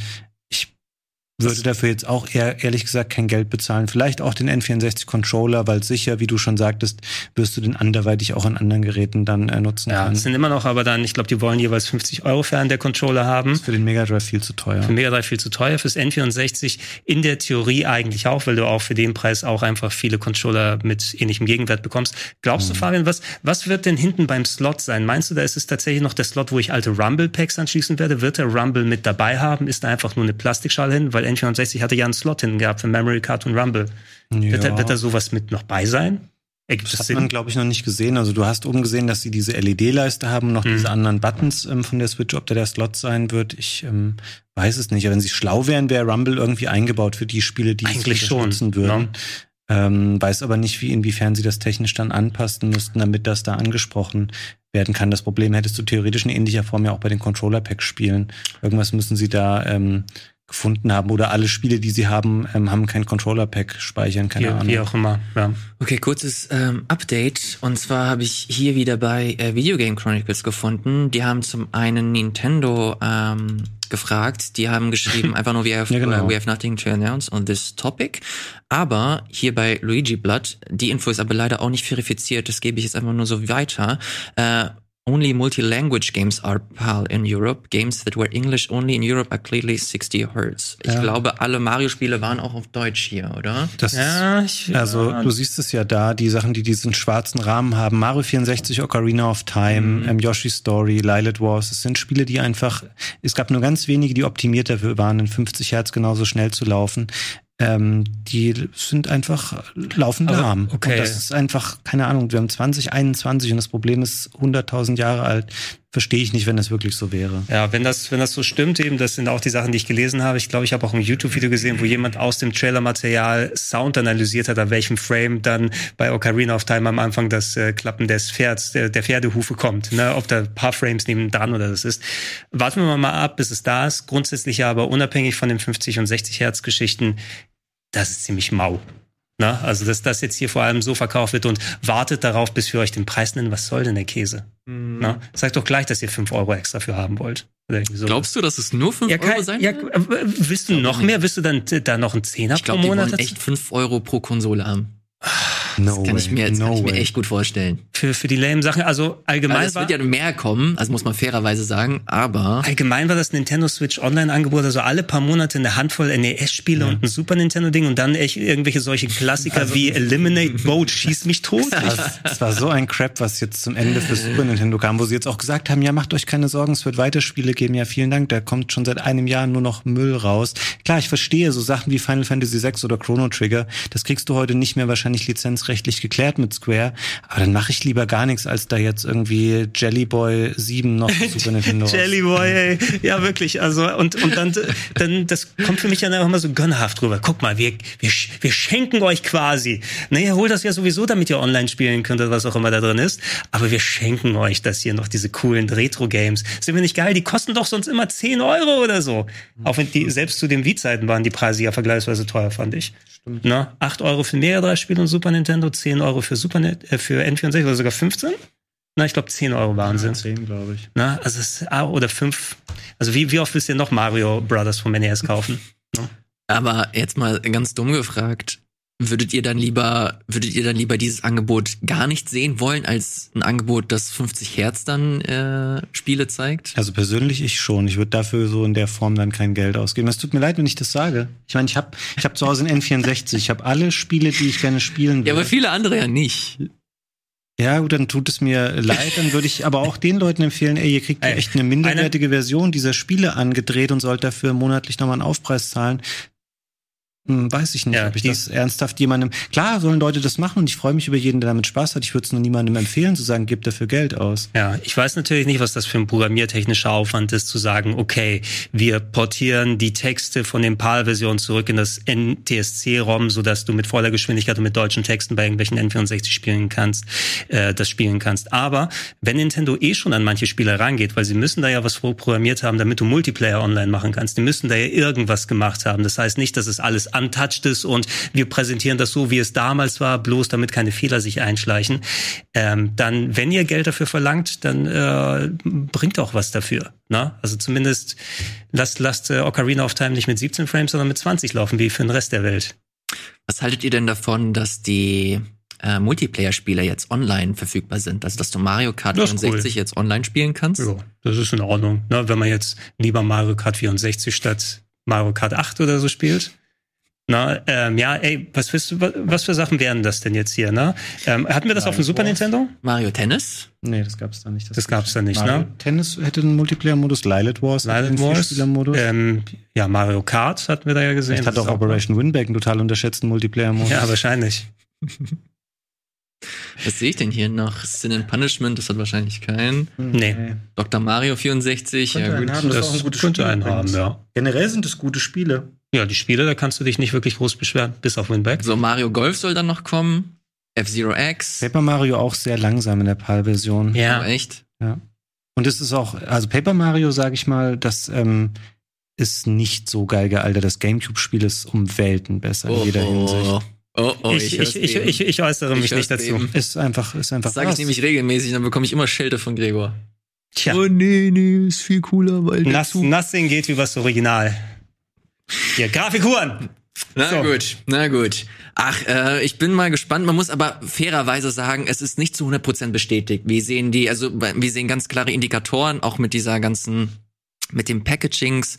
Würde dafür jetzt auch eher, ehrlich gesagt, kein Geld bezahlen. Vielleicht auch den N64-Controller, weil sicher, wie du schon sagtest, wirst du den anderweitig auch an anderen Geräten dann äh, nutzen Ja, können. es sind immer noch, aber dann, ich glaube, die wollen jeweils 50 Euro für einen der Controller haben. ist für den Mega Drive viel zu teuer. Für Mega Drive viel zu teuer, fürs N64 in der Theorie eigentlich auch, weil du auch für den Preis auch einfach viele Controller mit ähnlichem Gegenwert bekommst. Glaubst du, Fabian, was, was wird denn hinten beim Slot sein? Meinst du, da ist es tatsächlich noch der Slot, wo ich alte Rumble-Packs anschließen werde? Wird der Rumble mit dabei haben? Ist da einfach nur eine Plastikschale hin? Weil N64 hatte ja einen Slot hinten gehabt für Memory Card und Rumble. Wird, da, wird da sowas mit noch bei sein? Ergibt Das hat man, Sinn? glaube ich, noch nicht gesehen. Also du hast oben gesehen, dass sie diese LED-Leiste haben, noch Mhm. diese anderen Buttons ähm, von der Switch. Ob da der Slot sein wird, ich ähm, weiß es nicht. Aber wenn sie schlau wären, wäre Rumble irgendwie eingebaut für die Spiele, die Eigentlich es schon, unterstützen würden. ne? Ähm, weiß aber nicht, wie inwiefern sie das technisch dann anpassen müssten, damit das da angesprochen werden kann. Das Problem hättest du theoretisch in ähnlicher Form ja auch bei den Controller-Packs spielen. Irgendwas müssen sie da ähm, gefunden haben. Oder alle Spiele, die sie haben, ähm, haben kein Controller-Pack speichern, keine Wie, Ahnung. wie auch immer, ja. Okay, kurzes ähm, Update. Und zwar habe ich hier wieder bei äh, Video Game Chronicles gefunden. Die haben zum einen Nintendo ähm, gefragt. Die haben geschrieben *laughs* einfach nur, we have, Ja, genau. uh, we have nothing to announce on this topic. Aber hier bei Luigi Blood, die Info ist aber leider auch nicht verifiziert. Das gebe ich jetzt einfach nur so weiter. Äh, Only multi-language games are PAL in Europe. Games that were English only in Europe are clearly 60 Hertz. Ich Ja. glaube, alle Mario-Spiele waren auch auf Deutsch hier, oder? Das Ja, ich- also ja. du siehst es ja da, die Sachen, die diesen schwarzen Rahmen haben. Mario 64, Ocarina of Time, ähm, Yoshi's Story, Lilith Wars. Es sind Spiele, die einfach, es gab nur ganz wenige, die optimiert dafür waren, in 50 Hertz genauso schnell zu laufen. Ähm, die sind einfach laufen Aber, lahm. okay. Und das ist einfach, keine Ahnung, wir haben 2021 und das Problem ist 100.000 Jahre alt. Verstehe ich nicht, wenn das wirklich so wäre. Ja, wenn das, wenn das so stimmt, eben, das sind auch die Sachen, die ich gelesen habe. Ich glaube, ich habe auch ein YouTube-Video gesehen, wo jemand aus dem Trailermaterial Sound analysiert hat, an welchem Frame dann bei Ocarina of Time am Anfang das äh, Klappen des Pferds, der, der Pferdehufe kommt, ne, ob da ein paar Frames neben dran oder das ist. Warten wir mal ab, bis es da ist. Grundsätzlich aber unabhängig von den 50 und 60 Hertz Geschichten, das ist ziemlich mau. Na, also, dass das jetzt hier vor allem so verkauft wird und wartet darauf, bis wir euch den Preis nennen. Was soll denn der Käse? Na, sagt doch gleich, dass ihr 5 Euro extra für haben wollt. So. Glaubst du, dass es nur 5 Ja, Euro sein ja, wird? willst du noch mehr? Willst du dann äh, da noch einen Zehner Ich pro glaube, die Monat wollen dazu? echt 5 Euro pro Konsole haben. No Kann ich mir, jetzt no kann ich mir echt gut vorstellen. für, für die lame Sachen? Also allgemein Weil es wird ja mehr kommen, also muss man fairerweise sagen, aber allgemein war das Nintendo Switch Online-Angebot, also alle paar Monate eine Handvoll NES-Spiele und ein Super Nintendo-Ding und dann echt irgendwelche solche Klassiker Also wie Eliminate Boat, Schieß mich tot. Das, das war so ein Crap, was jetzt zum Ende für Super Nintendo kam, wo sie jetzt auch gesagt haben, ja, macht euch keine Sorgen, es wird weiter Spiele geben. Ja, vielen Dank, da kommt schon seit einem Jahr nur noch Müll raus. Klar, ich verstehe so Sachen wie Final Fantasy VI oder Chrono Trigger, das kriegst du heute nicht mehr wahrscheinlich lizenzrechtlich geklärt mit Square. Aber dann mache ich lieber gar nichts, als da jetzt irgendwie Jelly Boy 7 noch Super *laughs* Nintendo. Jelly Boy, ey. Ja, wirklich. Also, und, und dann, dann, das kommt für mich dann einfach mal so gönnerhaft rüber. Guck mal, wir, wir, wir schenken euch quasi. Ne, ihr holt das ja sowieso, damit ihr online spielen könnt oder was auch immer da drin ist. Aber wir schenken euch das hier noch, diese coolen Retro-Games. Sind wir nicht geil? Die kosten doch sonst immer 10 Euro oder so. Auch wenn die, selbst zu den Wii-Zeiten waren die Preise ja vergleichsweise teuer, fand ich. Stimmt. Ne? 8 Euro für Mega Drive Spiele und Super Nintendo, 10 Euro für Super äh, für N64 oder sogar 15? Na, ich glaube 10 Euro waren sie. Ja, 10, glaube ich. Na, also es, ah, oder 5. Also wie, wie oft willst ihr noch Mario Brothers vom NES kaufen? *laughs* Aber jetzt mal ganz dumm gefragt, würdet ihr dann lieber, würdet ihr dann lieber dieses Angebot gar nicht sehen wollen, als ein Angebot, das 50 Hertz dann äh, Spiele zeigt? Also persönlich ich schon. Ich würde dafür so in der Form dann kein Geld ausgeben. Es tut mir leid, wenn ich das sage. Ich meine, ich habe ich hab zu Hause ein N64. Ich habe alle Spiele, die ich gerne spielen will. Ja, aber viele andere ja nicht. Ja, gut, dann tut es mir leid. Dann würde ich aber auch den Leuten empfehlen, ey, ihr kriegt ey, echt eine minderwertige Version dieser Spiele angedreht und sollt dafür monatlich nochmal einen Aufpreis zahlen. Hm, weiß ich nicht, ja, ob ich das ernsthaft jemandem. Klar sollen Leute das machen und ich freue mich über jeden, der damit Spaß hat. Ich würde es nur niemandem empfehlen, zu sagen, gib dafür Geld aus. Ja, ich weiß natürlich nicht, was das für ein programmiertechnischer Aufwand ist, zu sagen, okay, wir portieren die Texte von den PAL-Versionen zurück in das NTSC-ROM, sodass du mit voller Geschwindigkeit und mit deutschen Texten bei irgendwelchen N64 spielen kannst, äh, das spielen kannst. Aber wenn Nintendo eh schon an manche Spiele rangeht, weil sie müssen da ja was programmiert haben, damit du Multiplayer online machen kannst, die müssen da ja irgendwas gemacht haben. Das heißt nicht, dass es alles untouched ist und wir präsentieren das so, wie es damals war, bloß damit keine Fehler sich einschleichen. Ähm, dann, wenn ihr Geld dafür verlangt, dann äh, bringt auch was dafür. Ne? Also zumindest lasst, lasst äh, Ocarina of Time nicht mit 17 Frames, sondern mit 20 laufen, wie für den Rest der Welt. Was haltet ihr denn davon, dass die äh, Multiplayer-Spiele jetzt online verfügbar sind. Also dass du Mario Kart 64 cool. jetzt online spielen kannst. Ja, das ist in Ordnung. Ne? Wenn man jetzt lieber Mario Kart 64 statt Mario Kart 8 oder so spielt. Na, ähm, ja, ey, was, du, was für Sachen wären das denn jetzt hier, ne? Ähm, hatten wir das Mario auf dem Super Wars. Nintendo? Mario Tennis? Nee, das gab's da nicht. Das, das gab's da nicht, Mario ne? Tennis hätte einen Multiplayer-Modus, Lilith Wars Lilith Wars, ähm, ja, Mario Kart hatten wir da ja gesehen. Vielleicht hat auch Operation Winback einen total unterschätzten Multiplayer-Modus. Ja, wahrscheinlich. *laughs* Was sehe ich denn hier noch? Sin and Punishment, das hat wahrscheinlich keinen. Nee. Dr. Mario 64, könnte ja gut. Haben, das, das ist auch ein gutes könnte Spiel einen haben, ja. Generell sind es gute Spiele. Ja, die Spiele, da kannst du dich nicht wirklich groß beschweren, bis auf Winback. So, Mario Golf soll dann noch kommen. F-Zero X. Paper Mario auch sehr langsam in der PAL-Version. Ja. Aber echt? Ja. Und es ist auch, also Paper Mario, sage ich mal, das ähm, ist nicht so geil gealtert. Das Gamecube-Spiel ist um Welten besser oh, in jeder oh, Hinsicht. Oh, oh, ich, ich, ich, ich, ich, äußere mich nicht dazu. Eben. Ist einfach, ist einfach. Das sage ich nämlich regelmäßig, dann bekomme ich immer Schelte von Gregor. Tja. Oh nee, nee, ist viel cooler, weil Nothing geht wie was Original. Ja, Grafikuhren. Na so. gut, na gut. Ach, äh, ich bin mal gespannt. Man muss aber fairerweise sagen, es ist nicht zu 100% bestätigt. Wir sehen die, also wir sehen ganz klare Indikatoren, auch mit dieser ganzen, mit den Packagings.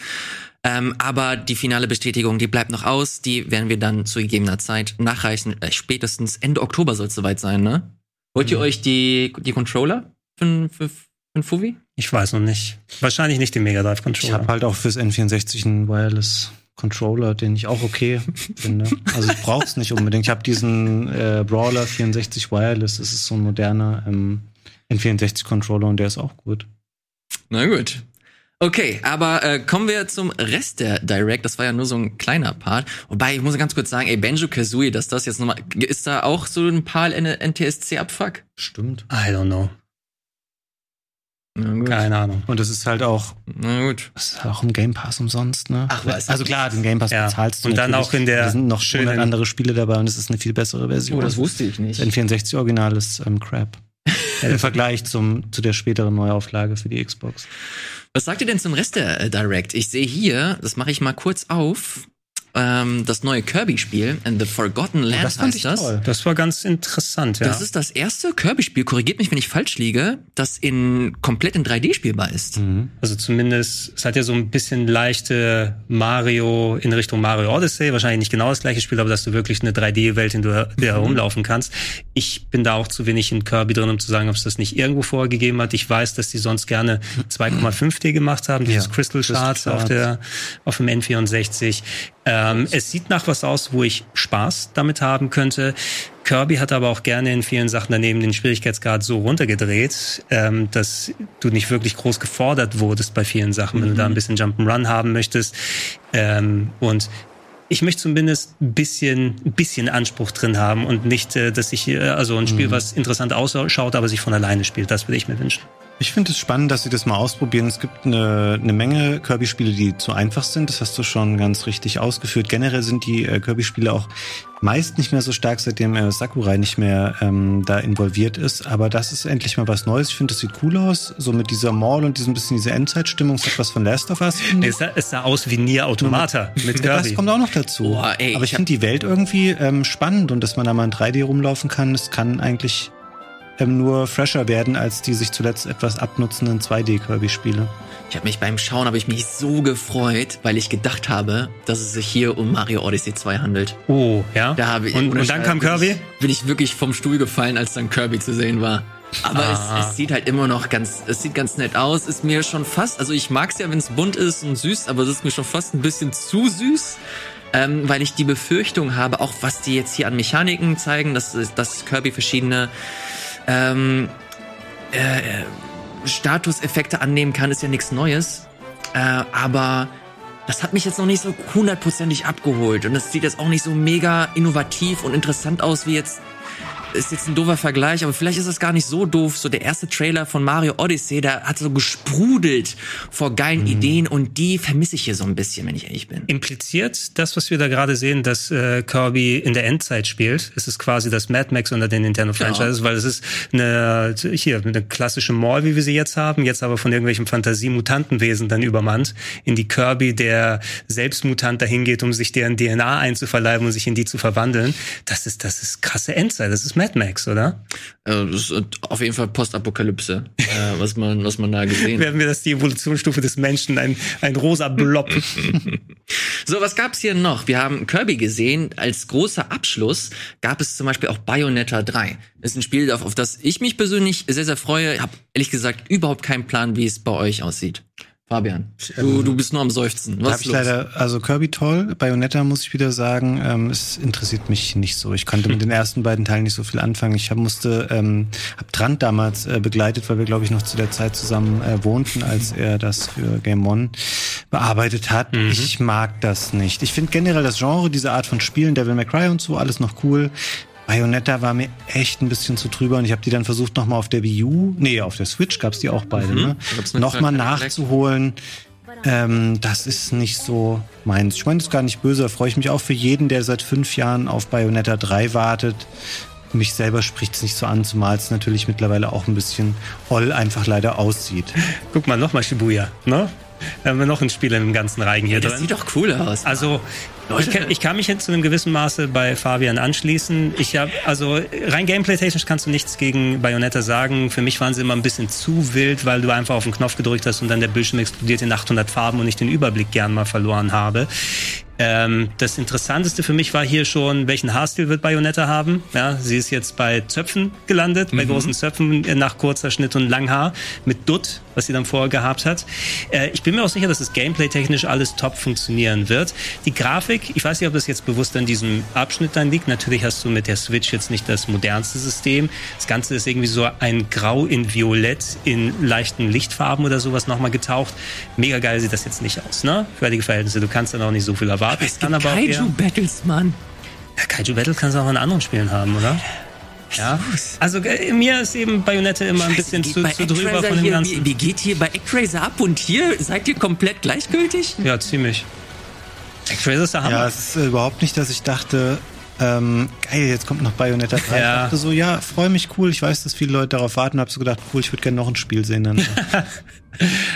Ähm, aber die finale Bestätigung, die bleibt noch aus. Die werden wir dann zu gegebener Zeit nachreichen. Äh, spätestens Ende Oktober soll es soweit sein, ne? Wollt ihr mhm. euch die, die Controller für, für, für ein Fuvi? Ich weiß noch nicht. Wahrscheinlich nicht den Mega Drive Controller. Ich habe halt auch fürs N64 einen Wireless Controller, den ich auch okay *laughs* finde. Also ich brauche es nicht unbedingt. Ich habe diesen äh, Brawler 64 Wireless. Das ist so ein moderner ähm, N64 Controller und der ist auch gut. Na gut. Okay, aber äh, kommen wir zum Rest der Direct. Das war ja nur so ein kleiner Part. Wobei, ich muss ganz kurz sagen, ey, Banjo Kazooie, dass das jetzt nochmal. Ist da auch so ein paar NTSC-Abfuck? Stimmt. I don't know. Keine Ahnung. Und das ist halt auch, na gut. Das ist auch im Game Pass umsonst, ne? Ach was. Also klar, den Game Pass ja. bezahlst du. Und dann auch in der. Da sind noch schöne andere Spiele dabei und es ist eine viel bessere Version. Oh, das wusste ich nicht. Das N64 Original ist ähm, Crap. *laughs* Im Vergleich zum, zu der späteren Neuauflage für die Xbox. Was sagt ihr denn zum Rest der äh, Direct? Ich sehe hier, das mache ich mal kurz auf, ähm, das neue Kirby-Spiel, and The Forgotten Land oh, das fand heißt ich das. Toll. Das war ganz interessant, ja. Das ist das erste Kirby-Spiel, korrigiert mich, wenn ich falsch liege, das in komplett in 3D spielbar ist. Mhm. Also zumindest, es hat ja so ein bisschen leichte Mario in Richtung Mario Odyssey, wahrscheinlich nicht genau das gleiche Spiel, aber dass du wirklich eine 3D-Welt, in der du mhm. herumlaufen kannst. Ich bin da auch zu wenig in Kirby drin, um zu sagen, ob es das nicht irgendwo vorgegeben hat. Ich weiß, dass die sonst gerne 2,5D gemacht haben, dieses ja, Crystal Shards auf der auf dem N64. Ähm, es sieht nach was aus, wo ich Spaß damit haben könnte. Kirby hat aber auch gerne in vielen Sachen daneben den Schwierigkeitsgrad so runtergedreht, ähm, dass du nicht wirklich groß gefordert wurdest bei vielen Sachen, wenn du da ein bisschen Jump'n'Run haben möchtest. Ähm, und ich möchte zumindest ein bisschen, ein bisschen Anspruch drin haben und nicht, äh, dass ich, äh, also ein Spiel, was interessant ausschaut, aber sich von alleine spielt. Das würde ich mir wünschen. Ich finde es spannend, dass sie das mal ausprobieren. Es gibt eine, eine Menge Kirby-Spiele, die zu einfach sind. Das hast du schon ganz richtig ausgeführt. Generell sind die äh, Kirby-Spiele auch meist nicht mehr so stark, seitdem äh, Sakurai nicht mehr ähm, da involviert ist. Aber das ist endlich mal was Neues. Ich finde, das sieht cool aus. So mit dieser Mall und diesem bisschen diese Endzeitstimmung. Es hat was von Last of Us. Es sah, es sah aus wie Nier Automata mit Kirby. Das kommt auch noch dazu. Boah, ey, Aber ich ich finde die Welt irgendwie ähm, spannend und dass man da mal in 3D rumlaufen kann, das kann eigentlich ähm, nur fresher werden als die sich zuletzt etwas abnutzenden 2D-Kirby-Spiele. Ich habe mich beim Schauen habe ich mich so gefreut, weil ich gedacht habe, dass es sich hier um Mario Odyssey 2 handelt. Oh, ja. Da habe ich und, und dann kam bin Kirby? Ich, bin ich wirklich vom Stuhl gefallen, als dann Kirby zu sehen war. Aber Ah. es, es sieht halt immer noch ganz, es sieht ganz nett aus. Ist mir schon fast, also ich mag's ja, wenn es bunt ist und süß, aber es ist mir schon fast ein bisschen zu süß. Ähm, weil ich die Befürchtung habe, auch was die jetzt hier an Mechaniken zeigen, dass, dass Kirby verschiedene ähm, äh, Statuseffekte annehmen kann, ist ja nichts Neues. Äh, aber das hat mich jetzt noch nicht so hundertprozentig abgeholt. Und das sieht jetzt auch nicht so mega innovativ und interessant aus wie jetzt. Ist jetzt ein doofer Vergleich, aber vielleicht ist es gar nicht so doof. So der erste Trailer von Mario Odyssey, der hat so gesprudelt vor geilen Ideen und die vermisse ich hier so ein bisschen, wenn ich ehrlich bin. Impliziert das, was wir da gerade sehen, dass äh, Kirby in der Endzeit spielt? Es ist quasi das Mad Max unter den Nintendo Franchises, weil es ist eine, hier, eine klassische Mall, wie wir sie jetzt haben, jetzt aber von irgendwelchen Fantasie-Mutantenwesen dann übermannt, in die Kirby, der selbst Mutant dahin geht, um sich deren DNA einzuverleiben und sich in die zu verwandeln. Das ist, das ist krasse Endzeit. Das ist Mad Max, oder? Äh, das ist auf jeden Fall Postapokalypse, äh, was man, was man da gesehen hat. *laughs* Werden wir das die Evolutionsstufe des Menschen, ein, ein rosa Blob. *laughs* So, was gab's hier noch? Wir haben Kirby gesehen. Als großer Abschluss gab es zum Beispiel auch Bayonetta 3. Das ist ein Spiel, auf, auf das ich mich persönlich sehr, sehr freue. Ich habe ehrlich gesagt überhaupt keinen Plan, wie es bei euch aussieht. Fabian, du, du bist nur am Seufzen. Was ist ich los? leider, also Kirby toll, Bayonetta muss ich wieder sagen, ähm, es interessiert mich nicht so. Ich konnte mit den *laughs* ersten beiden Teilen nicht so viel anfangen. Ich hab, musste, ähm, hab Trant damals äh, begleitet, weil wir glaube ich noch zu der Zeit zusammen äh, wohnten, als er das für Game One bearbeitet hat. Ich mag das nicht. Ich finde generell das Genre, diese Art von Spielen, Devil May Cry und so, alles noch cool. Bayonetta war mir echt ein bisschen zu drüber und ich habe die dann versucht nochmal auf der Wii U, nee, auf der Switch gab's die auch beide, ne? Gab's eine Nochmal nachzuholen. Ähm, das ist nicht so meins. Ich meine, das ist gar nicht böse. Da freue ich mich auch für jeden, der seit fünf Jahren auf Bayonetta 3 wartet. Mich selber spricht es nicht so an, zumal es natürlich mittlerweile auch ein bisschen oll einfach leider aussieht. *laughs* Guck mal, nochmal Shibuya, ne? Da haben wir noch ein Spiel im ganzen Reigen hier Das drin. sieht doch cool aus. Also ich, kann- ich kann mich jetzt zu einem gewissen Maße bei Fabian anschließen. Ich habe also rein gameplay-technisch kannst du nichts gegen Bayonetta sagen. Für mich waren sie immer ein bisschen zu wild, weil du einfach auf den Knopf gedrückt hast und dann der Bildschirm explodiert in 800 Farben und ich den Überblick gern mal verloren habe. Ähm, das Interessanteste für mich war hier schon, welchen Haarstil wird Bayonetta haben. Ja, sie ist jetzt bei Zöpfen gelandet, bei großen Zöpfen nach kurzer Schnitt und Langhaar mit Dutt, was sie dann vorher gehabt hat. Äh, ich bin mir auch sicher, dass das Gameplay-technisch alles top funktionieren wird. Die Grafik, ich weiß nicht, ob das jetzt bewusst an diesem Abschnitt dann liegt. Natürlich hast du mit der Switch jetzt nicht das modernste System. Das Ganze ist irgendwie so ein Grau in Violett in leichten Lichtfarben oder sowas nochmal getaucht. Mega geil sieht das jetzt nicht aus, ne? Für die Verhältnisse. Du kannst dann auch nicht so viel erwarten. Es kann aber Kaiju-Battles, Mann. ja, Kaiju Battle kannst du auch in anderen Spielen haben, oder? Ja. Also äh, mir ist eben Bayonette immer ein bisschen zu, zu drüber von dem hier, Ganzen. Wie, wie geht hier bei Actraiser ab und hier seid ihr komplett gleichgültig? Ja, ziemlich. Actraiser ist der Hammer. Ja, es ist äh, überhaupt nicht, dass ich dachte, ähm, geil, jetzt kommt noch Bayonetta 3. Ja. Ich dachte so, ja, freue mich, cool. Ich weiß, dass viele Leute darauf warten. Hab so gedacht, cool, ich würde gerne noch ein Spiel sehen. Dann. *laughs*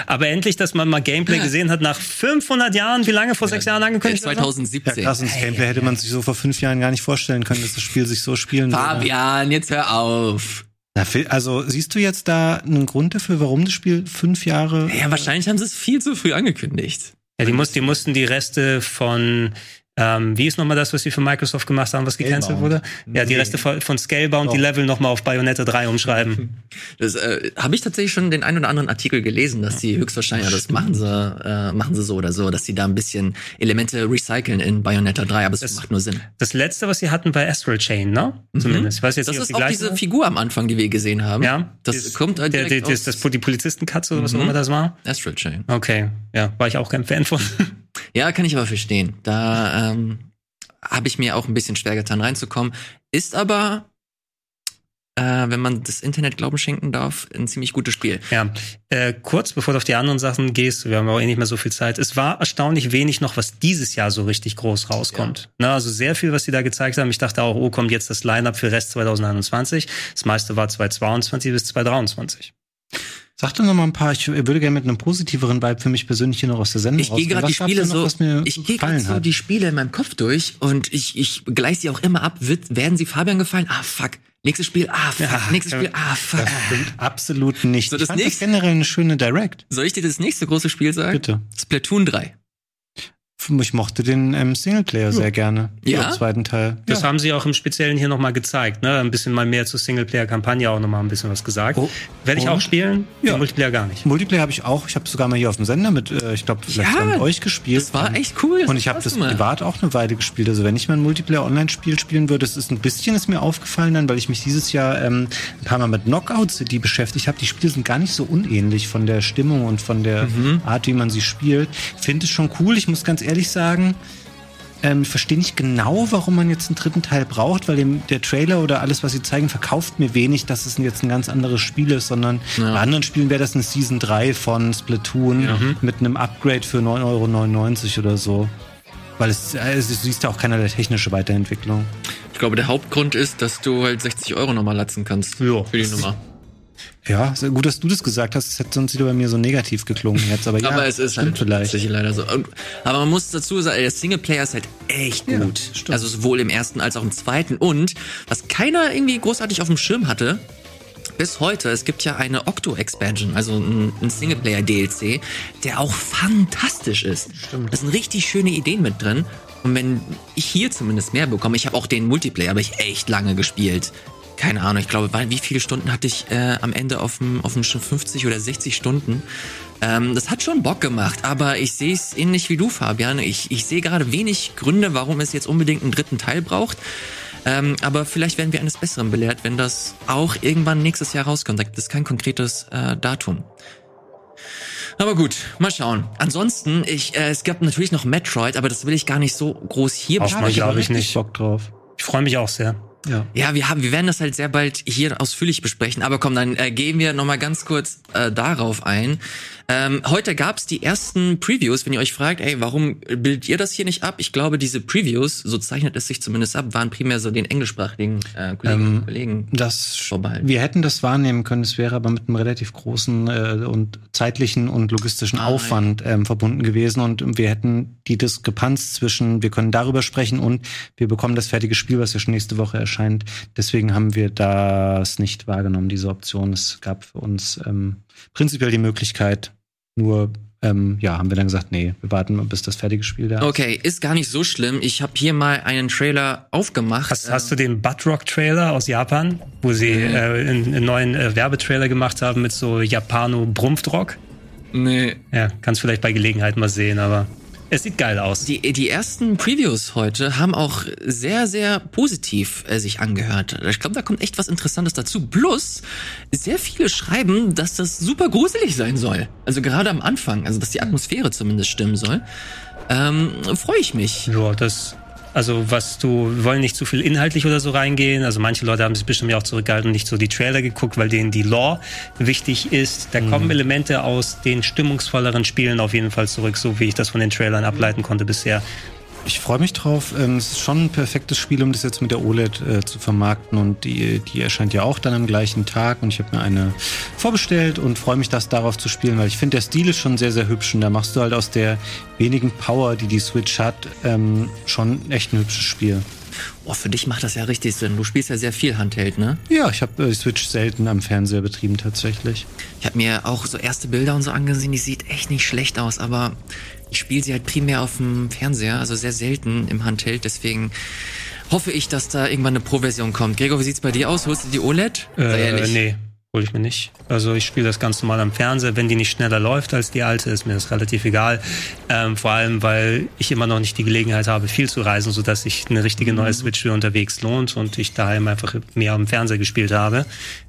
Aber endlich, dass man mal Gameplay gesehen hat nach 500 Jahren, wie lange vor sechs Jahren angekündigt? war? Ja, 2017. krass, und das Gameplay hätte man sich so vor fünf Jahren gar nicht vorstellen können, dass das Spiel sich so spielen würde. Fabian, jetzt hör auf. Na, Also siehst du jetzt da einen Grund dafür, warum das Spiel fünf Jahre Ja, wahrscheinlich haben sie es viel zu früh angekündigt. Ja, die, muss, die mussten die Reste von Ähm, wie ist nochmal das, was sie für Microsoft gemacht haben, was gecancelt wurde? Ja, die Nee. Reste von, von Scalebound, die Doch. Level nochmal auf Bayonetta 3 umschreiben. *laughs* Das äh, habe ich tatsächlich schon den einen oder anderen Artikel gelesen, dass sie höchstwahrscheinlich, ja, das machen sie, äh, machen sie so oder so, dass sie da ein bisschen Elemente recyceln in Bayonetta 3, aber es Das- macht nur Sinn. Das letzte, was sie hatten, war Astral Chain, ne? Zumindest. Ich weiß jetzt Das nicht, ist die auch gleiche diese Figur am Anfang, die wir gesehen haben. Ja, Das Dieses- kommt halt der, direkt der, aus das, das, die Polizistenkatze oder was auch Mhm. immer das war. Astral Chain. Okay, ja, war ich auch kein Fan von. Ja, kann ich aber verstehen. Da ähm, habe ich mir auch ein bisschen schwer getan, reinzukommen. Ist aber, äh, wenn man das Internet Glauben schenken darf, ein ziemlich gutes Spiel. Ja, äh, kurz bevor du auf die anderen Sachen gehst, wir haben auch eh nicht mehr so viel Zeit. Es war erstaunlich wenig noch, was dieses Jahr so richtig groß rauskommt. Na, also sehr viel, was sie da gezeigt haben. Ich dachte auch, oh, kommt jetzt das Line-Up für Rest 2021. Das meiste war 2022 bis 2023. Sag doch noch mal ein paar. Ich würde gerne mit einem positiveren Vibe für mich persönlich hier noch aus der Sendung Ich gehe gerade die Spiele noch, so, ich gehe gerade so die Spiele in meinem Kopf durch und ich, ich gleiche sie auch immer ab. Wird, werden sie Fabian gefallen? Ah, fuck. Nächstes Spiel, ah, fuck. Ja, Nächstes. Spiel, ah, fuck. Das stimmt absolut nicht. So, ich das fand das nächste- generell eine schöne Direct. Soll ich dir das nächste große Spiel sagen? Bitte. Splatoon 3. Ich mochte den ähm, Singleplayer sehr gerne. Ja? Den zweiten Teil. Das ja. haben sie auch im Speziellen hier nochmal gezeigt. Ne? Ein bisschen mal mehr zur Singleplayer-Kampagne auch nochmal ein bisschen was gesagt. Oh. Werde ich Und? auch spielen, Ja. den Multiplayer gar nicht. Multiplayer habe ich auch. Ich habe sogar mal hier auf dem Sender mit, äh, ich glaube, vielleicht Ja, mit euch gespielt. Das war Ähm, echt cool. Und ich habe das privat auch eine Weile gespielt. Also wenn ich mal ein Multiplayer-Online-Spiel spielen würde, das ist ein bisschen ist mir aufgefallen dann, weil ich mich dieses Jahr ähm, ein paar Mal mit Knockout City beschäftigt habe. Die Spiele sind gar nicht so unähnlich von der Stimmung und von der Mhm. Art, wie man sie spielt. Finde es schon cool. Ich muss ganz ehrlich sagen, ähm, ich verstehe nicht genau, warum man jetzt einen dritten Teil braucht, weil dem, der Trailer oder alles, was sie zeigen, verkauft mir wenig, dass es jetzt ein ganz anderes Spiel ist, sondern Ja. bei anderen Spielen wäre das eine Season 3 von Splatoon mit einem Upgrade für 9,99 Euro oder so. Weil es, also, du siehst ja auch keinerlei technische Weiterentwicklung. Ich glaube, der Hauptgrund ist, dass du halt 60 Euro nochmal latzen kannst. Ja. Für die Nummer. Ja, gut, dass du das gesagt hast. Es hätte sonst wieder bei mir so negativ geklungen jetzt. Aber, *laughs* ja, aber es ist halt vielleicht. leider so. Und- Aber man muss dazu sagen, der Singleplayer ist halt echt Ja, gut. stimmt. also sowohl im ersten als auch im zweiten. Und was keiner irgendwie großartig auf dem Schirm hatte, bis heute, es gibt ja eine Octo-Expansion, also ein, ein Singleplayer-DLC, der auch fantastisch ist. Stimmt. Da sind richtig schöne Ideen mit drin. Und wenn ich hier zumindest mehr bekomme, ich habe auch den Multiplayer, habe ich echt lange gespielt. Keine Ahnung, ich glaube, weil- wie viele Stunden hatte ich äh, am Ende auf dem, auf dem schon 50 oder 60 Stunden? Ähm, das hat schon Bock gemacht, aber ich sehe es ähnlich wie du, Fabian. Ich, ich sehe gerade wenig Gründe, warum es jetzt unbedingt einen dritten Teil braucht. Ähm, aber vielleicht werden wir eines Besseren belehrt, wenn das auch irgendwann nächstes Jahr rauskommt. Das ist kein konkretes äh, Datum. Aber gut, mal schauen. Ansonsten, ich, äh, es gab natürlich noch Metroid, aber das will ich gar nicht so groß hier Auch mal, glaub hab ich richtig nicht. Bock drauf. Ich freue mich auch sehr. Ja. Ja, wir haben, wir werden das halt sehr bald hier ausführlich besprechen. Aber komm, dann äh, gehen wir noch mal ganz kurz äh, darauf ein. Ähm, heute gab's die ersten Previews. Wenn ihr euch fragt, ey, warum bildet ihr das hier nicht ab? Ich glaube, diese Previews, so zeichnet es sich zumindest ab, waren primär so den englischsprachigen äh, Kollegen, Ähm, Kollegen. Das Vorbei. wir hätten das wahrnehmen können, es wäre aber mit einem relativ großen äh, und zeitlichen und logistischen Ah, Aufwand ähm, verbunden gewesen und wir hätten die Diskrepanz zwischen, wir können darüber sprechen und wir bekommen das fertige Spiel, was ja schon nächste Woche erscheint. Deswegen haben wir das nicht wahrgenommen, diese Option. Es gab für uns ähm, prinzipiell die Möglichkeit, nur ähm, ja, haben wir dann gesagt, nee, wir warten, bis das fertige Spiel da ist. Okay, ist gar nicht so schlimm. Ich habe hier mal einen Trailer aufgemacht. Hast, hast du den Buttrock-Trailer aus Japan, wo sie Mhm. äh, einen, einen neuen äh, Werbetrailer gemacht haben mit so Japano-Brumpfdrock? nee. Ja, kannst vielleicht bei Gelegenheit mal sehen, aber es sieht geil aus. Die, die ersten Previews heute haben auch sehr, sehr positiv äh, sich angehört. Ich glaube, da kommt echt was Interessantes dazu. Plus, sehr viele schreiben, dass das super gruselig sein soll. Also gerade am Anfang, also dass die Atmosphäre zumindest stimmen soll. Ähm, Freue ich mich. Ja, das, also was du, wir wollen nicht zu viel inhaltlich oder so reingehen. Also manche Leute haben sich bestimmt ja auch zurückgehalten und nicht so die Trailer geguckt, weil denen die Lore wichtig ist. Da kommen Elemente aus den stimmungsvolleren Spielen auf jeden Fall zurück, so wie ich das von den Trailern ableiten konnte bisher. Ich freue mich drauf. Ähm, Es ist schon ein perfektes Spiel, um das jetzt mit der OLED äh, zu vermarkten. Und die, die erscheint ja auch dann am gleichen Tag. Und ich habe mir eine vorbestellt und freue mich, das darauf zu spielen, weil ich finde, der Stil ist schon sehr, sehr hübsch. Und da machst du halt aus der wenigen Power, die die Switch hat, ähm, schon echt ein hübsches Spiel. Oh, für dich macht das ja richtig Sinn. Du spielst ja sehr viel Handheld, ne? Ja, ich habe äh, Switch selten am Fernseher betrieben tatsächlich. Ich habe mir auch so erste Bilder und so angesehen, die sieht echt nicht schlecht aus, aber ich spiele sie halt primär auf dem Fernseher, also sehr selten im Handheld, deswegen hoffe ich, dass da irgendwann eine Pro-Version kommt. Gregor, wie sieht's bei dir aus? Holst du die OLED? Äh, nee, hole ich mir nicht. Also ich spiele das ganz normal am Fernseher. Wenn die nicht schneller läuft als die alte, ist mir das relativ egal. Ähm, vor allem, weil ich immer noch nicht die Gelegenheit habe, viel zu reisen, sodass sich eine richtige neue mhm. Switch für unterwegs lohnt und ich daheim einfach mehr am Fernseher gespielt habe.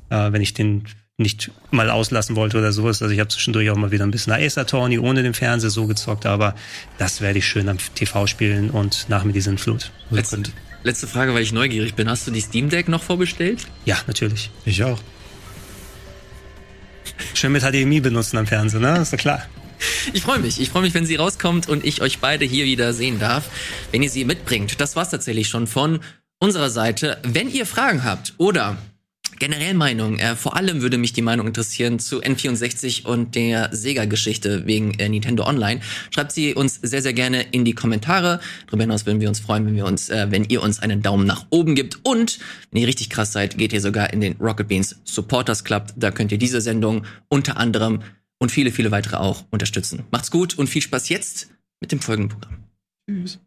Äh, wenn ich den nicht mal auslassen wollte oder sowas. Also ich habe zwischendurch auch mal wieder ein bisschen Ace Attorney ohne den Fernseher so gezockt, aber das werde ich schön am TV spielen und nach mir diesen Flut. Letzte, letzte Frage, weil ich neugierig bin. Hast du die Steam Deck noch vorbestellt? Ja, natürlich. Ich auch. Schön mit HDMI benutzen am Fernseher, ne? Ist doch klar. Ich freue mich. Ich freue mich, wenn sie rauskommt und ich euch beide hier wieder sehen darf, wenn ihr sie mitbringt. Das war's tatsächlich schon von unserer Seite. Wenn ihr Fragen habt oder generell Meinung. Äh, vor allem würde mich die Meinung interessieren zu N64 und der Sega-Geschichte wegen äh, Nintendo Online. Schreibt sie uns sehr, sehr gerne in die Kommentare. Darüber hinaus würden wir uns freuen, wenn wir uns, äh, wenn ihr uns einen Daumen nach oben gibt. Und wenn ihr richtig krass seid, geht ihr sogar in den Rocket Beans Supporters Club. Da könnt ihr diese Sendung unter anderem und viele, viele weitere auch unterstützen. Macht's gut und viel Spaß jetzt mit dem folgenden Programm. Tschüss.